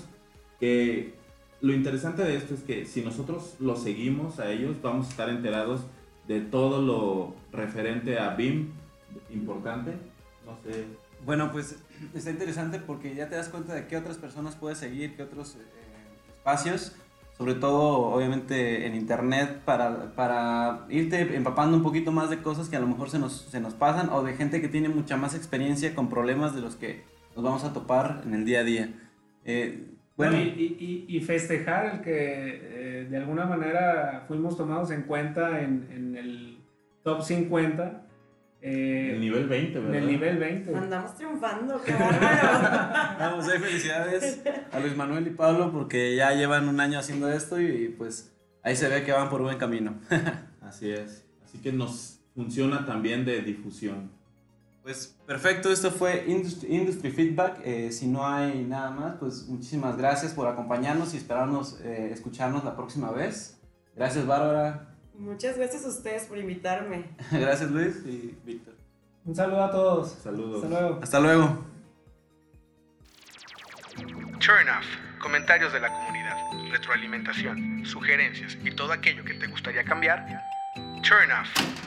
que lo interesante de esto es que si nosotros los seguimos a ellos vamos a estar enterados de todo lo referente a BIM importante. No sé.
Bueno, pues [CLEARS THROAT] está interesante porque ya te das cuenta de qué otras personas puedes seguir, qué otros eh, espacios, sobre todo obviamente en internet, para, para irte empapando un poquito más de cosas que a lo mejor se nos, se nos pasan o de gente que tiene mucha más experiencia con problemas de los que nos vamos a topar en el día a día. Eh,
bueno, y, y, festejar el que eh, de alguna manera fuimos tomados en cuenta en, en el top 50
eh, el nivel 20, ¿verdad?
el nivel 20.
Andamos triunfando, qué [LAUGHS] bárbaro.
Vamos, ahí felicidades a Luis Manuel y Pablo porque ya llevan un año haciendo esto y, pues ahí se ve que van por buen camino. [LAUGHS]
Así es. Así que nos funciona también de difusión.
Pues perfecto, esto fue Industry, Industry Feedback. Eh, si no hay nada más, pues muchísimas gracias por acompañarnos y esperarnos eh, escucharnos la próxima vez. Gracias, Bárbara.
Muchas gracias a ustedes por invitarme. [LAUGHS]
gracias Luis y Víctor.
Un saludo a todos.
Saludos.
Hasta luego.
Hasta luego.
Turn off. Comentarios de la comunidad, retroalimentación, sugerencias y todo aquello que te gustaría cambiar. Turn off.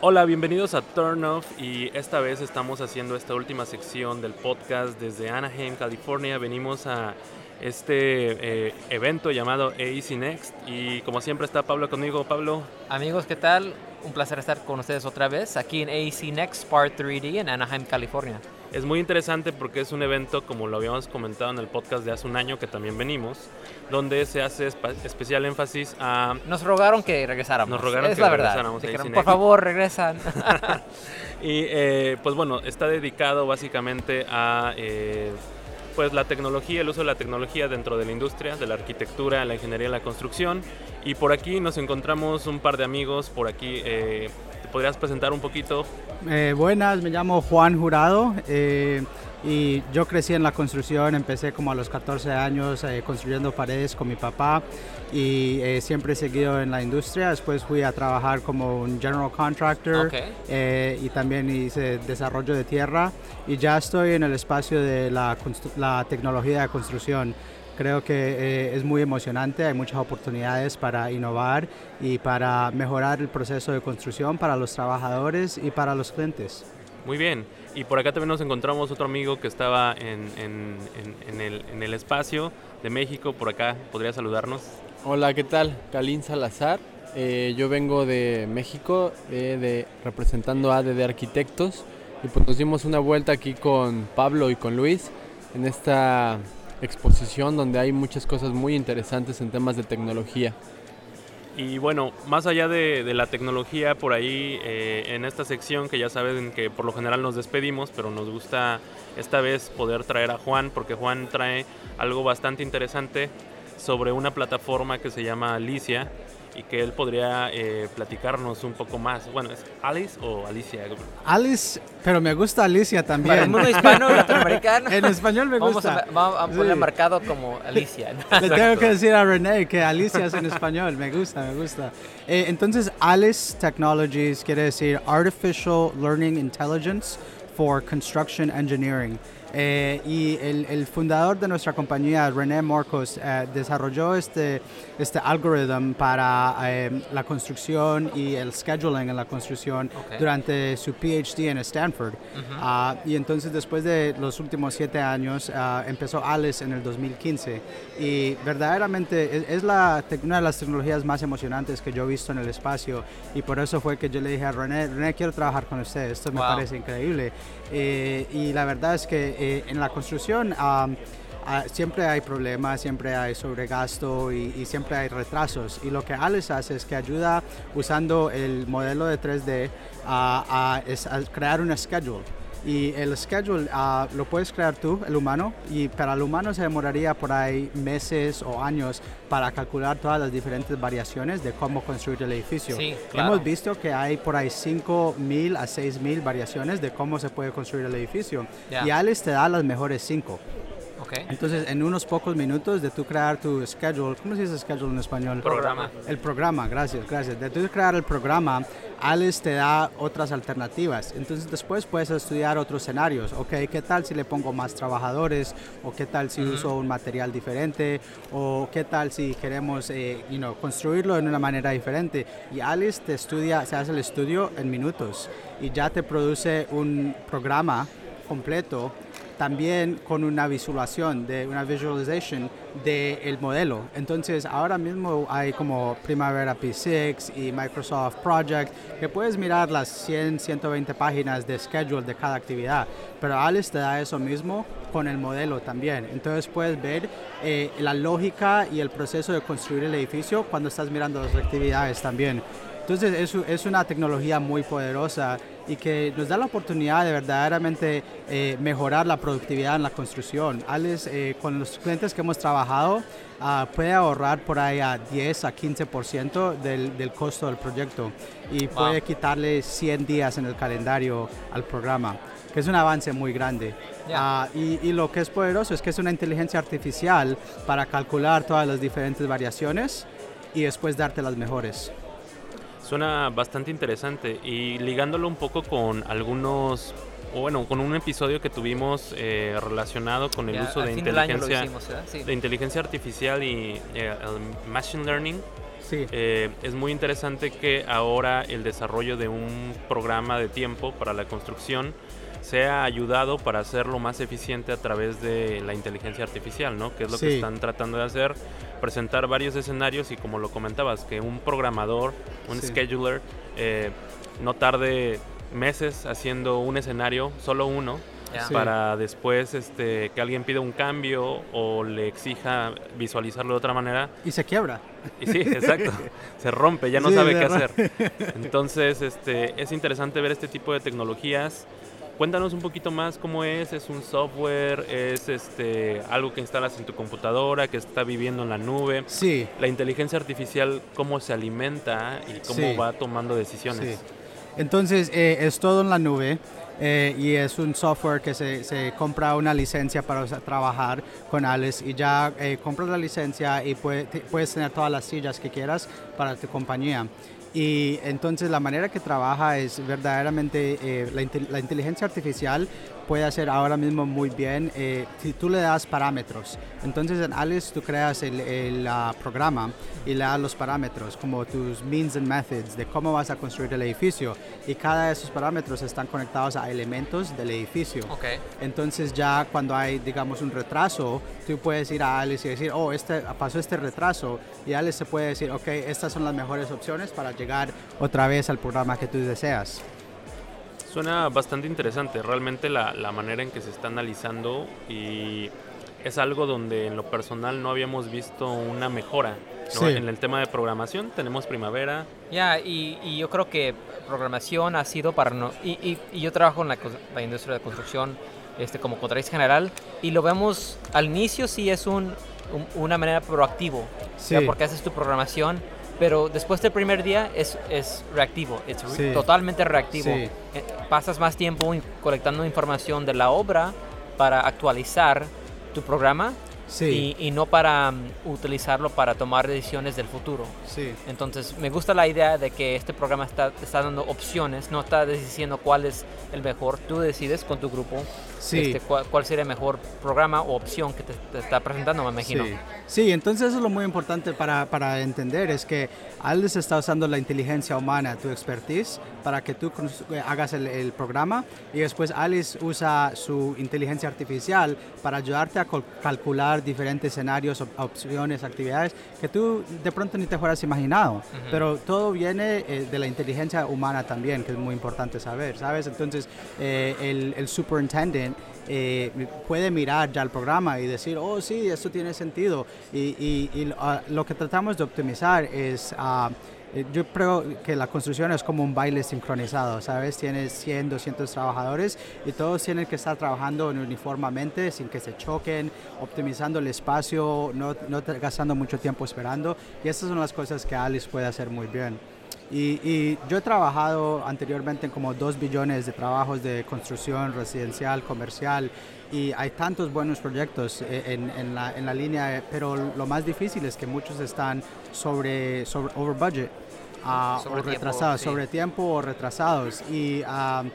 Hola, bienvenidos a Turn Off y esta vez estamos haciendo esta última sección del podcast desde Anaheim, California. Venimos a este eh, evento llamado AEC Next y como siempre está Pablo conmigo. Pablo.
Amigos, ¿qué tal? Un placer estar con ustedes otra vez aquí en AEC Next Part 3D en Anaheim, California.
Es muy interesante porque es un evento, como lo habíamos comentado en el podcast de hace un año que también venimos, donde se hace especial énfasis a...
Nos rogaron que regresáramos.
Nos rogaron
es
que
la verdad.
regresáramos.
Dijeron, por favor, regresan. [LAUGHS]
y eh, pues bueno, está dedicado básicamente a... Eh, pues la tecnología, el uso de la tecnología dentro de la industria, de la arquitectura, la ingeniería la construcción. Y por aquí nos encontramos un par de amigos, por aquí eh, ¿te podrías presentar un poquito?
Eh, buenas, me llamo Juan Jurado eh, y yo crecí en la construcción, empecé como a los 14 años construyendo paredes con mi papá y eh, siempre he seguido en la industria, después fui a trabajar como un general contractor
Ok.
eh, y también hice desarrollo de tierra y ya estoy en el espacio de la, la tecnología de construcción. Creo que eh, es muy emocionante, hay muchas oportunidades para innovar y para mejorar el proceso de construcción para los trabajadores y para los clientes.
Muy bien. Y por acá también nos encontramos otro amigo que estaba en, en- en- en el, en el espacio de México. Por acá, ¿podría saludarnos?
Hola, ¿qué tal? Kalin Salazar. Eh, yo vengo de México, eh, de, representando a ADD Arquitectos. Y pues nos dimos una vuelta aquí con Pablo y con Luis en esta exposición donde hay muchas cosas muy interesantes en temas de tecnología.
Y bueno, más allá de, la tecnología, por ahí eh, en esta sección que ya saben que por lo general nos despedimos, pero nos gusta esta vez poder traer a Juan, porque Juan trae algo bastante interesante sobre una plataforma que se llama Alicia y que él podría eh, platicarnos un poco más. Bueno, ¿es Alice o Alicia?
Alice, pero me gusta Alicia también.
Para el mundo hispano y latinoamericano.
en español me
Vamos
gusta.
a, vamos a poner
Sí.
marcado como Alicia.
Le tengo que decir a René que Alicia es en español. Me gusta, me gusta. Eh, entonces, Alice Technologies quiere decir Artificial Learning Intelligence for Construction Engineering. Eh, y el, el, fundador de nuestra compañía, René Morcos, eh, desarrolló este, este algoritmo para eh, la construcción y el scheduling en la construcción
Okay.
durante su PhD en Stanford. Ah, y entonces después de los últimos siete años ah, empezó Alice en el 2015 y verdaderamente es, es la, una de las tecnologías más emocionantes que yo he visto en el espacio y por eso fue que yo le dije a René, René quiero trabajar con usted, esto me
Wow.
parece increíble. Eh, y la verdad es que eh, en la construcción ah, siempre hay problemas, siempre hay sobregasto y, siempre hay retrasos. Y lo que Alice hace es que ayuda usando el modelo de 3D a, a- es a crear un schedule. Y el schedule ah, lo puedes crear tú, el humano, y para el humano se demoraría por ahí meses o años para calcular todas las diferentes variaciones de cómo construir el edificio.
Sí, claro.
Hemos visto que hay por ahí 5.000 a 6.000 variaciones de cómo se puede construir el edificio.
Ya.
Y Alice te da las mejores 5.
Ok.
Entonces, en unos pocos minutos de tú crear tu schedule, ¿cómo se dice schedule en español?
Programa.
El programa, gracias, gracias. De tú crear el programa, Alice te da otras alternativas. Entonces, después puedes estudiar otros escenarios. Ok, ¿qué tal si le pongo más trabajadores? ¿O qué tal si uso un material diferente? ¿O qué tal si queremos eh, you know, construirlo de una manera diferente? Y Alice te estudia, se hace el estudio en minutos y ya te produce un programa completo también con una visualización de una visualization del el modelo. Entonces, ahora mismo hay como Primavera P6 y Microsoft Project que puedes mirar las 100, 120 páginas de schedule de cada actividad, pero Alice te da eso mismo con el modelo también. Entonces, puedes ver eh, la lógica y el proceso de construir el edificio cuando estás mirando las actividades también. Entonces es, es una tecnología muy poderosa y que nos da la oportunidad de verdaderamente eh, mejorar la productividad en la construcción. Alice, eh, con los clientes que hemos trabajado, ah, puede ahorrar por ahí a 10 a 15% del, del costo del proyecto y
Wow.
puede quitarle 100 días en el calendario al programa, que es un avance muy grande. Ah, y, y lo que es poderoso es que es una inteligencia artificial para calcular todas las diferentes variaciones y después darte las mejores.
Suena bastante interesante y ligándolo un poco con algunos, o bueno, con un episodio que tuvimos eh, relacionado con el
Ya,
uso de inteligencia,
hicimos, ¿verdad? Sí.
de inteligencia artificial y eh, el machine learning.
Sí.
Eh, es muy interesante que ahora el desarrollo de un programa de tiempo para la construcción sea ayudado para hacerlo más eficiente a través de la inteligencia artificial, ¿no? Que es lo que
Sí.
están tratando de hacer, presentar varios escenarios y como lo comentabas, que un programador, un
Sí.
scheduler, eh, no tarde meses haciendo un escenario, solo uno, para después este, que alguien pida un cambio o le exija visualizarlo de otra manera
Y se quiebra.
y sí, exacto. [LAUGHS] Se rompe, ya no
Sí,
sabe
se
qué hacer. Entonces, este, es interesante ver este tipo de tecnologías. Cuéntanos un poquito más cómo es, es un software, es este algo que instalas en tu computadora, que está viviendo en la nube.
Sí.
La inteligencia artificial, cómo se alimenta y cómo
Sí.
va tomando decisiones.
Sí. Entonces eh, es todo en la nube eh, y es un software que se, se compra una licencia para trabajar con Alice y ya eh, compras la licencia y puede- puedes tener todas las sillas que quieras para tu compañía. Y entonces la manera que trabaja es verdaderamente eh, la, inte- la inteligencia artificial puede hacer ahora mismo muy bien eh, si tú le das parámetros. Entonces en Alice tú creas el, el, programa y le das los parámetros como tus means and methods de cómo vas a construir el edificio y cada de esos parámetros están conectados a elementos del edificio. Entonces ya cuando hay, digamos, un retraso, tú puedes ir a Alice y decir, oh, este, pasó este retraso. Y Alice se puede decir, ok, estas son las mejores opciones para llegar otra vez al programa que tú deseas.
Suena bastante interesante, realmente la, la manera en que se está analizando y es algo donde en lo personal no habíamos visto una mejora. ¿no?
Sí.
En el tema de programación tenemos primavera,
Ya, y, y yo creo que programación ha sido para... No, y, y- y yo trabajo en la, la industria de construcción este, como contratista general y lo vemos al inicio sí es un, un- una manera proactivo,
Sí.
porque haces tu programación, pero después del primer día es, es reactivo, es
Sí.
totalmente reactivo.
Sí.
Eh, Pasas más tiempo colectando información de la obra para actualizar tu programa y, y, no para um, utilizarlo para tomar decisiones del futuro. Entonces, me gusta la idea de que este programa está, está dando opciones, no está diciendo cuál es el mejor, tú decides con tu grupo
Sí.
este, cuál, cuál, sería el mejor programa o opción que te, te, está presentando, me imagino.
Sí. sí, entonces eso es lo muy importante para, para entender, es que Alice está usando la inteligencia humana, tu expertise, para que tú hagas el, el programa y después Alice usa su inteligencia artificial para ayudarte a calcular diferentes escenarios, opciones, actividades que tú de pronto ni te fueras imaginado. Uh -huh. Pero todo viene eh, de la inteligencia humana también, que es muy importante saber, ¿sabes? Entonces, eh, el, el superintendent eh, puede mirar ya el programa y decir, oh sí, esto tiene sentido. Y, y, y uh, lo que tratamos de optimizar es... Uh, yo creo que la construcción es como un baile sincronizado, ¿sabes? Tienes 100, 200 trabajadores y todos tienen que estar trabajando uniformemente sin que se choquen, optimizando el espacio, no, no gastando mucho tiempo esperando. Y estas son las cosas que Alice puede hacer muy bien. Y, y, yo he trabajado anteriormente en como 2 billones de trabajos de construcción residencial, comercial, y hay tantos buenos proyectos en, en, la, en la, línea, pero lo más difícil es que muchos están sobre, sobre over budget, uh, sobre o retrasados, sí. sobre tiempo o retrasados. Y uh,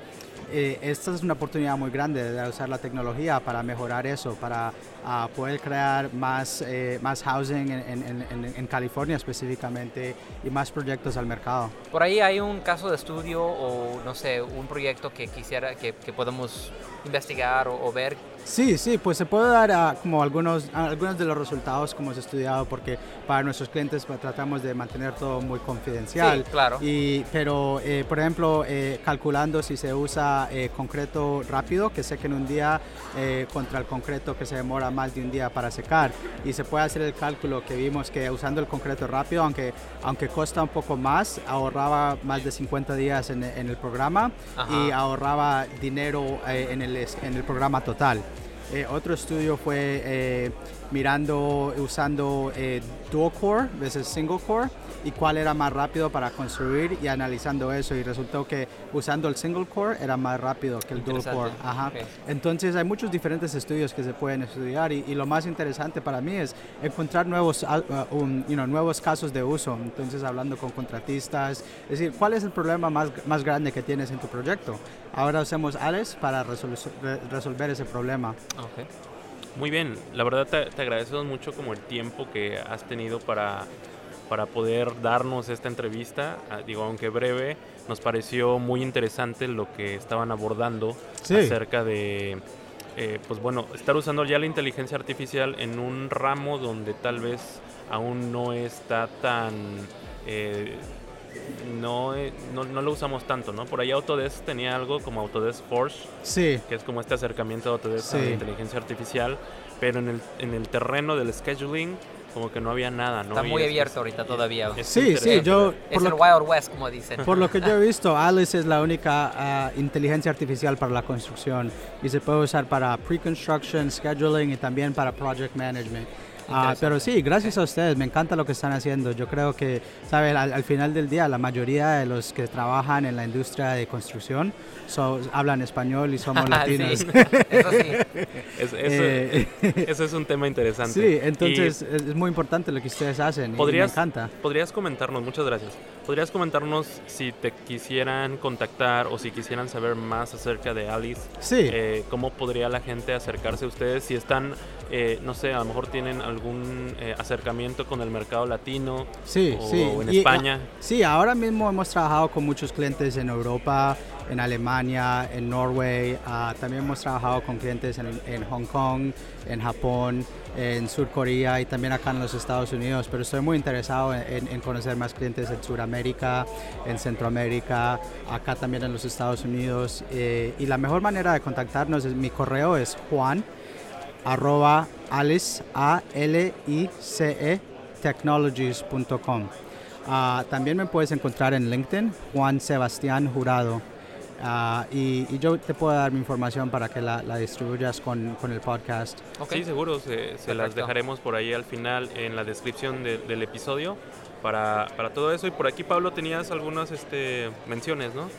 eh, esta es una oportunidad muy grande de usar la tecnología para mejorar eso, para uh, poder crear más, eh, más housing en, en, en, en, California específicamente y más proyectos al mercado.
Por ahí hay un caso de estudio o no sé, un proyecto que quisiera que, que podamos investigar o, o, ver.
Sí, sí, pues se puede dar a, como algunos, a algunos de los resultados como hemos estudiado porque para nuestros clientes pues, tratamos de mantener todo muy confidencial.
Sí, claro.
Y, pero, eh, por ejemplo, eh, calculando si se usa eh, concreto rápido, que seque en un día, eh, contra el concreto que se demora más de un día para secar. Y se puede hacer el cálculo que vimos que usando el concreto rápido, aunque, aunque cuesta un poco más, ahorraba más de 50 días en, en el programa
Ajá.
y ahorraba dinero eh, en, el, en el programa total. Eh, otro estudio fue eh, mirando, usando eh, dual core versus single core y cuál era más rápido para construir y analizando eso y resultó que usando el single core era más rápido que el dual core. Ajá.
Okay.
Entonces hay muchos diferentes estudios que se pueden estudiar y, y lo más interesante para mí es encontrar nuevos, uh, you know, nuevos casos de uso. Entonces hablando con contratistas, es decir, ¿cuál es el problema más, más grande que tienes en tu proyecto? Ahora usemos Alex para resol resolver ese problema.
Okay. Muy bien, la verdad te, te agradecemos mucho como el tiempo que has tenido para para poder darnos esta entrevista. Ah, digo, aunque breve, nos pareció muy interesante lo que estaban abordando
sí.
acerca de, eh, pues bueno, estar usando ya la inteligencia artificial en un ramo donde tal vez aún no está tan... Eh, no, no, no, lo usamos tanto, ¿no? Por ahí Autodesk tenía algo como Autodesk Force,
sí.
que es como este acercamiento de Autodesk sí. a la inteligencia artificial, pero en el, en el terreno del scheduling como que no había nada, ¿no?
Está muy y abierto es, ahorita todavía.
Es sí, sí, yo...
Es el Wild West, como dicen.
Por lo que yo he [LAUGHS] visto, Alice es la única uh, inteligencia artificial para la construcción y se puede usar para pre-construction, scheduling y también para project management. Uh, pero sí, gracias a ustedes, me encanta lo que están haciendo. Yo creo que, ¿sabe? Al, al, final del día, la mayoría de los que trabajan en la industria de construcción so, hablan español y somos [LAUGHS] latinos.
sí. [LAUGHS] Eso sí.
Es, eso, eh, eso, es un tema interesante.
Sí, entonces y es muy importante lo que ustedes hacen
podrías,
y me encanta.
Podrías comentarnos, muchas gracias. ¿Podrías comentarnos si te quisieran contactar o si quisieran saber más acerca de Alice?
Sí.
Eh, ¿Cómo podría la gente acercarse a ustedes? Si están, eh, no sé, a lo mejor tienen algún eh, acercamiento con el mercado latino
sí,
o,
sí.
en
y,
España.
Sí, ahora mismo hemos trabajado con muchos clientes en Europa, en Alemania, en Norway. Uh, también hemos trabajado con clientes en, Hong Kong, en Japón, en Sur Corea y también acá en los Estados Unidos. Pero estoy muy interesado en, conocer más clientes en Sudamérica, en Centroamérica, acá también en los Estados Unidos. Eh, y la mejor manera de contactarnos es mi correo es juan arroba l i c e technologies.com. Uh, también me puedes encontrar en LinkedIn, Juan Sebastián Jurado. Uh, y, y, yo te puedo dar mi información para que la, la distribuyas con, con, el podcast.
Okay. Sí, seguro, se, se las dejaremos por ahí al final en la descripción de, del episodio para, para, todo eso. Y por aquí, Pablo, tenías algunas este, menciones, ¿no?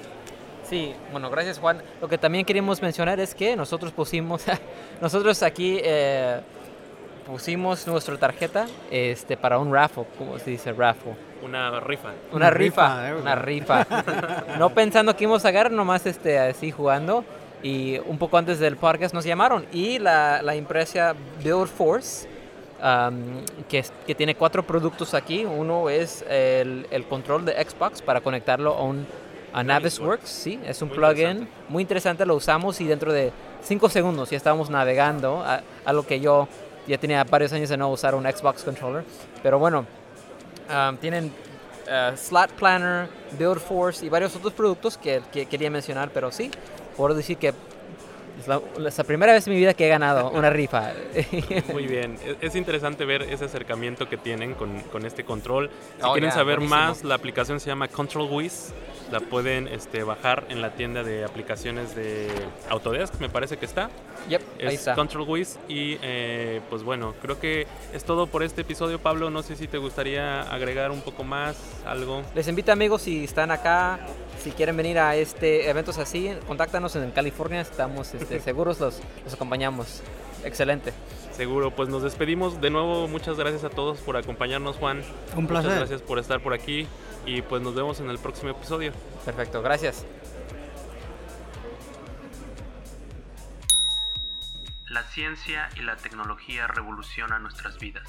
Sí, bueno, gracias Juan. Lo que también queríamos mencionar es que nosotros pusimos, [LAUGHS] nosotros aquí... Eh,
pusimos nuestra tarjeta este, para un raffle, ¿cómo se dice raffle?
Una rifa.
Una, rifa, una rifa. [LAUGHS] no pensando que íbamos a ganar, nomás este, así jugando. Y un poco antes del podcast nos llamaron. Y la, la empresa Build Force, um, que, que tiene cuatro productos aquí. Uno es el, el control de Xbox para conectarlo a un a Navisworks, sí, es un plugin muy interesante, lo usamos y dentro de cinco segundos ya estábamos navegando, a, a, lo que yo ya tenía varios años de no usar un Xbox controller, pero bueno, um, tienen uh, Slot Planner, Build Force y varios otros productos que, que, quería mencionar, pero sí, puedo decir que es la, es la, primera vez en mi vida que he ganado una rifa. [LAUGHS]
Muy bien, es interesante ver ese acercamiento que tienen con, con este control. Si oh, quieren yeah, saber buenísimo. más, la aplicación se llama Control Wiz la pueden este, bajar en la tienda de aplicaciones de Autodesk, me parece que está.
Yep,
es
ahí está.
Control Wiz y eh, pues bueno, creo que es todo por este episodio, Pablo. No sé si te gustaría agregar un poco más, algo.
Les invito amigos si están acá, si quieren venir a este eventos así, contáctanos en California, estamos este, [LAUGHS] seguros los, los acompañamos. Excelente.
Seguro, pues nos despedimos. De nuevo, muchas gracias a todos por acompañarnos, Juan.
Un placer.
Muchas gracias por estar por aquí y pues nos vemos en el próximo episodio.
Perfecto, gracias.
La ciencia y la tecnología revolucionan nuestras vidas,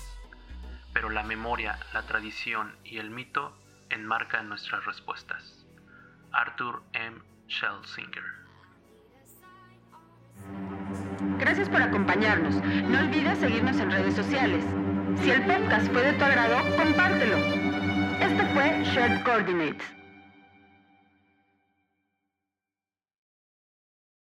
pero la memoria, la tradición y el mito enmarcan nuestras respuestas. Arthur M. Schlesinger
Gracias por acompañarnos. No olvides seguirnos en redes sociales. Si el podcast fue de tu agrado, compártelo. Este fue Shared Coordinates.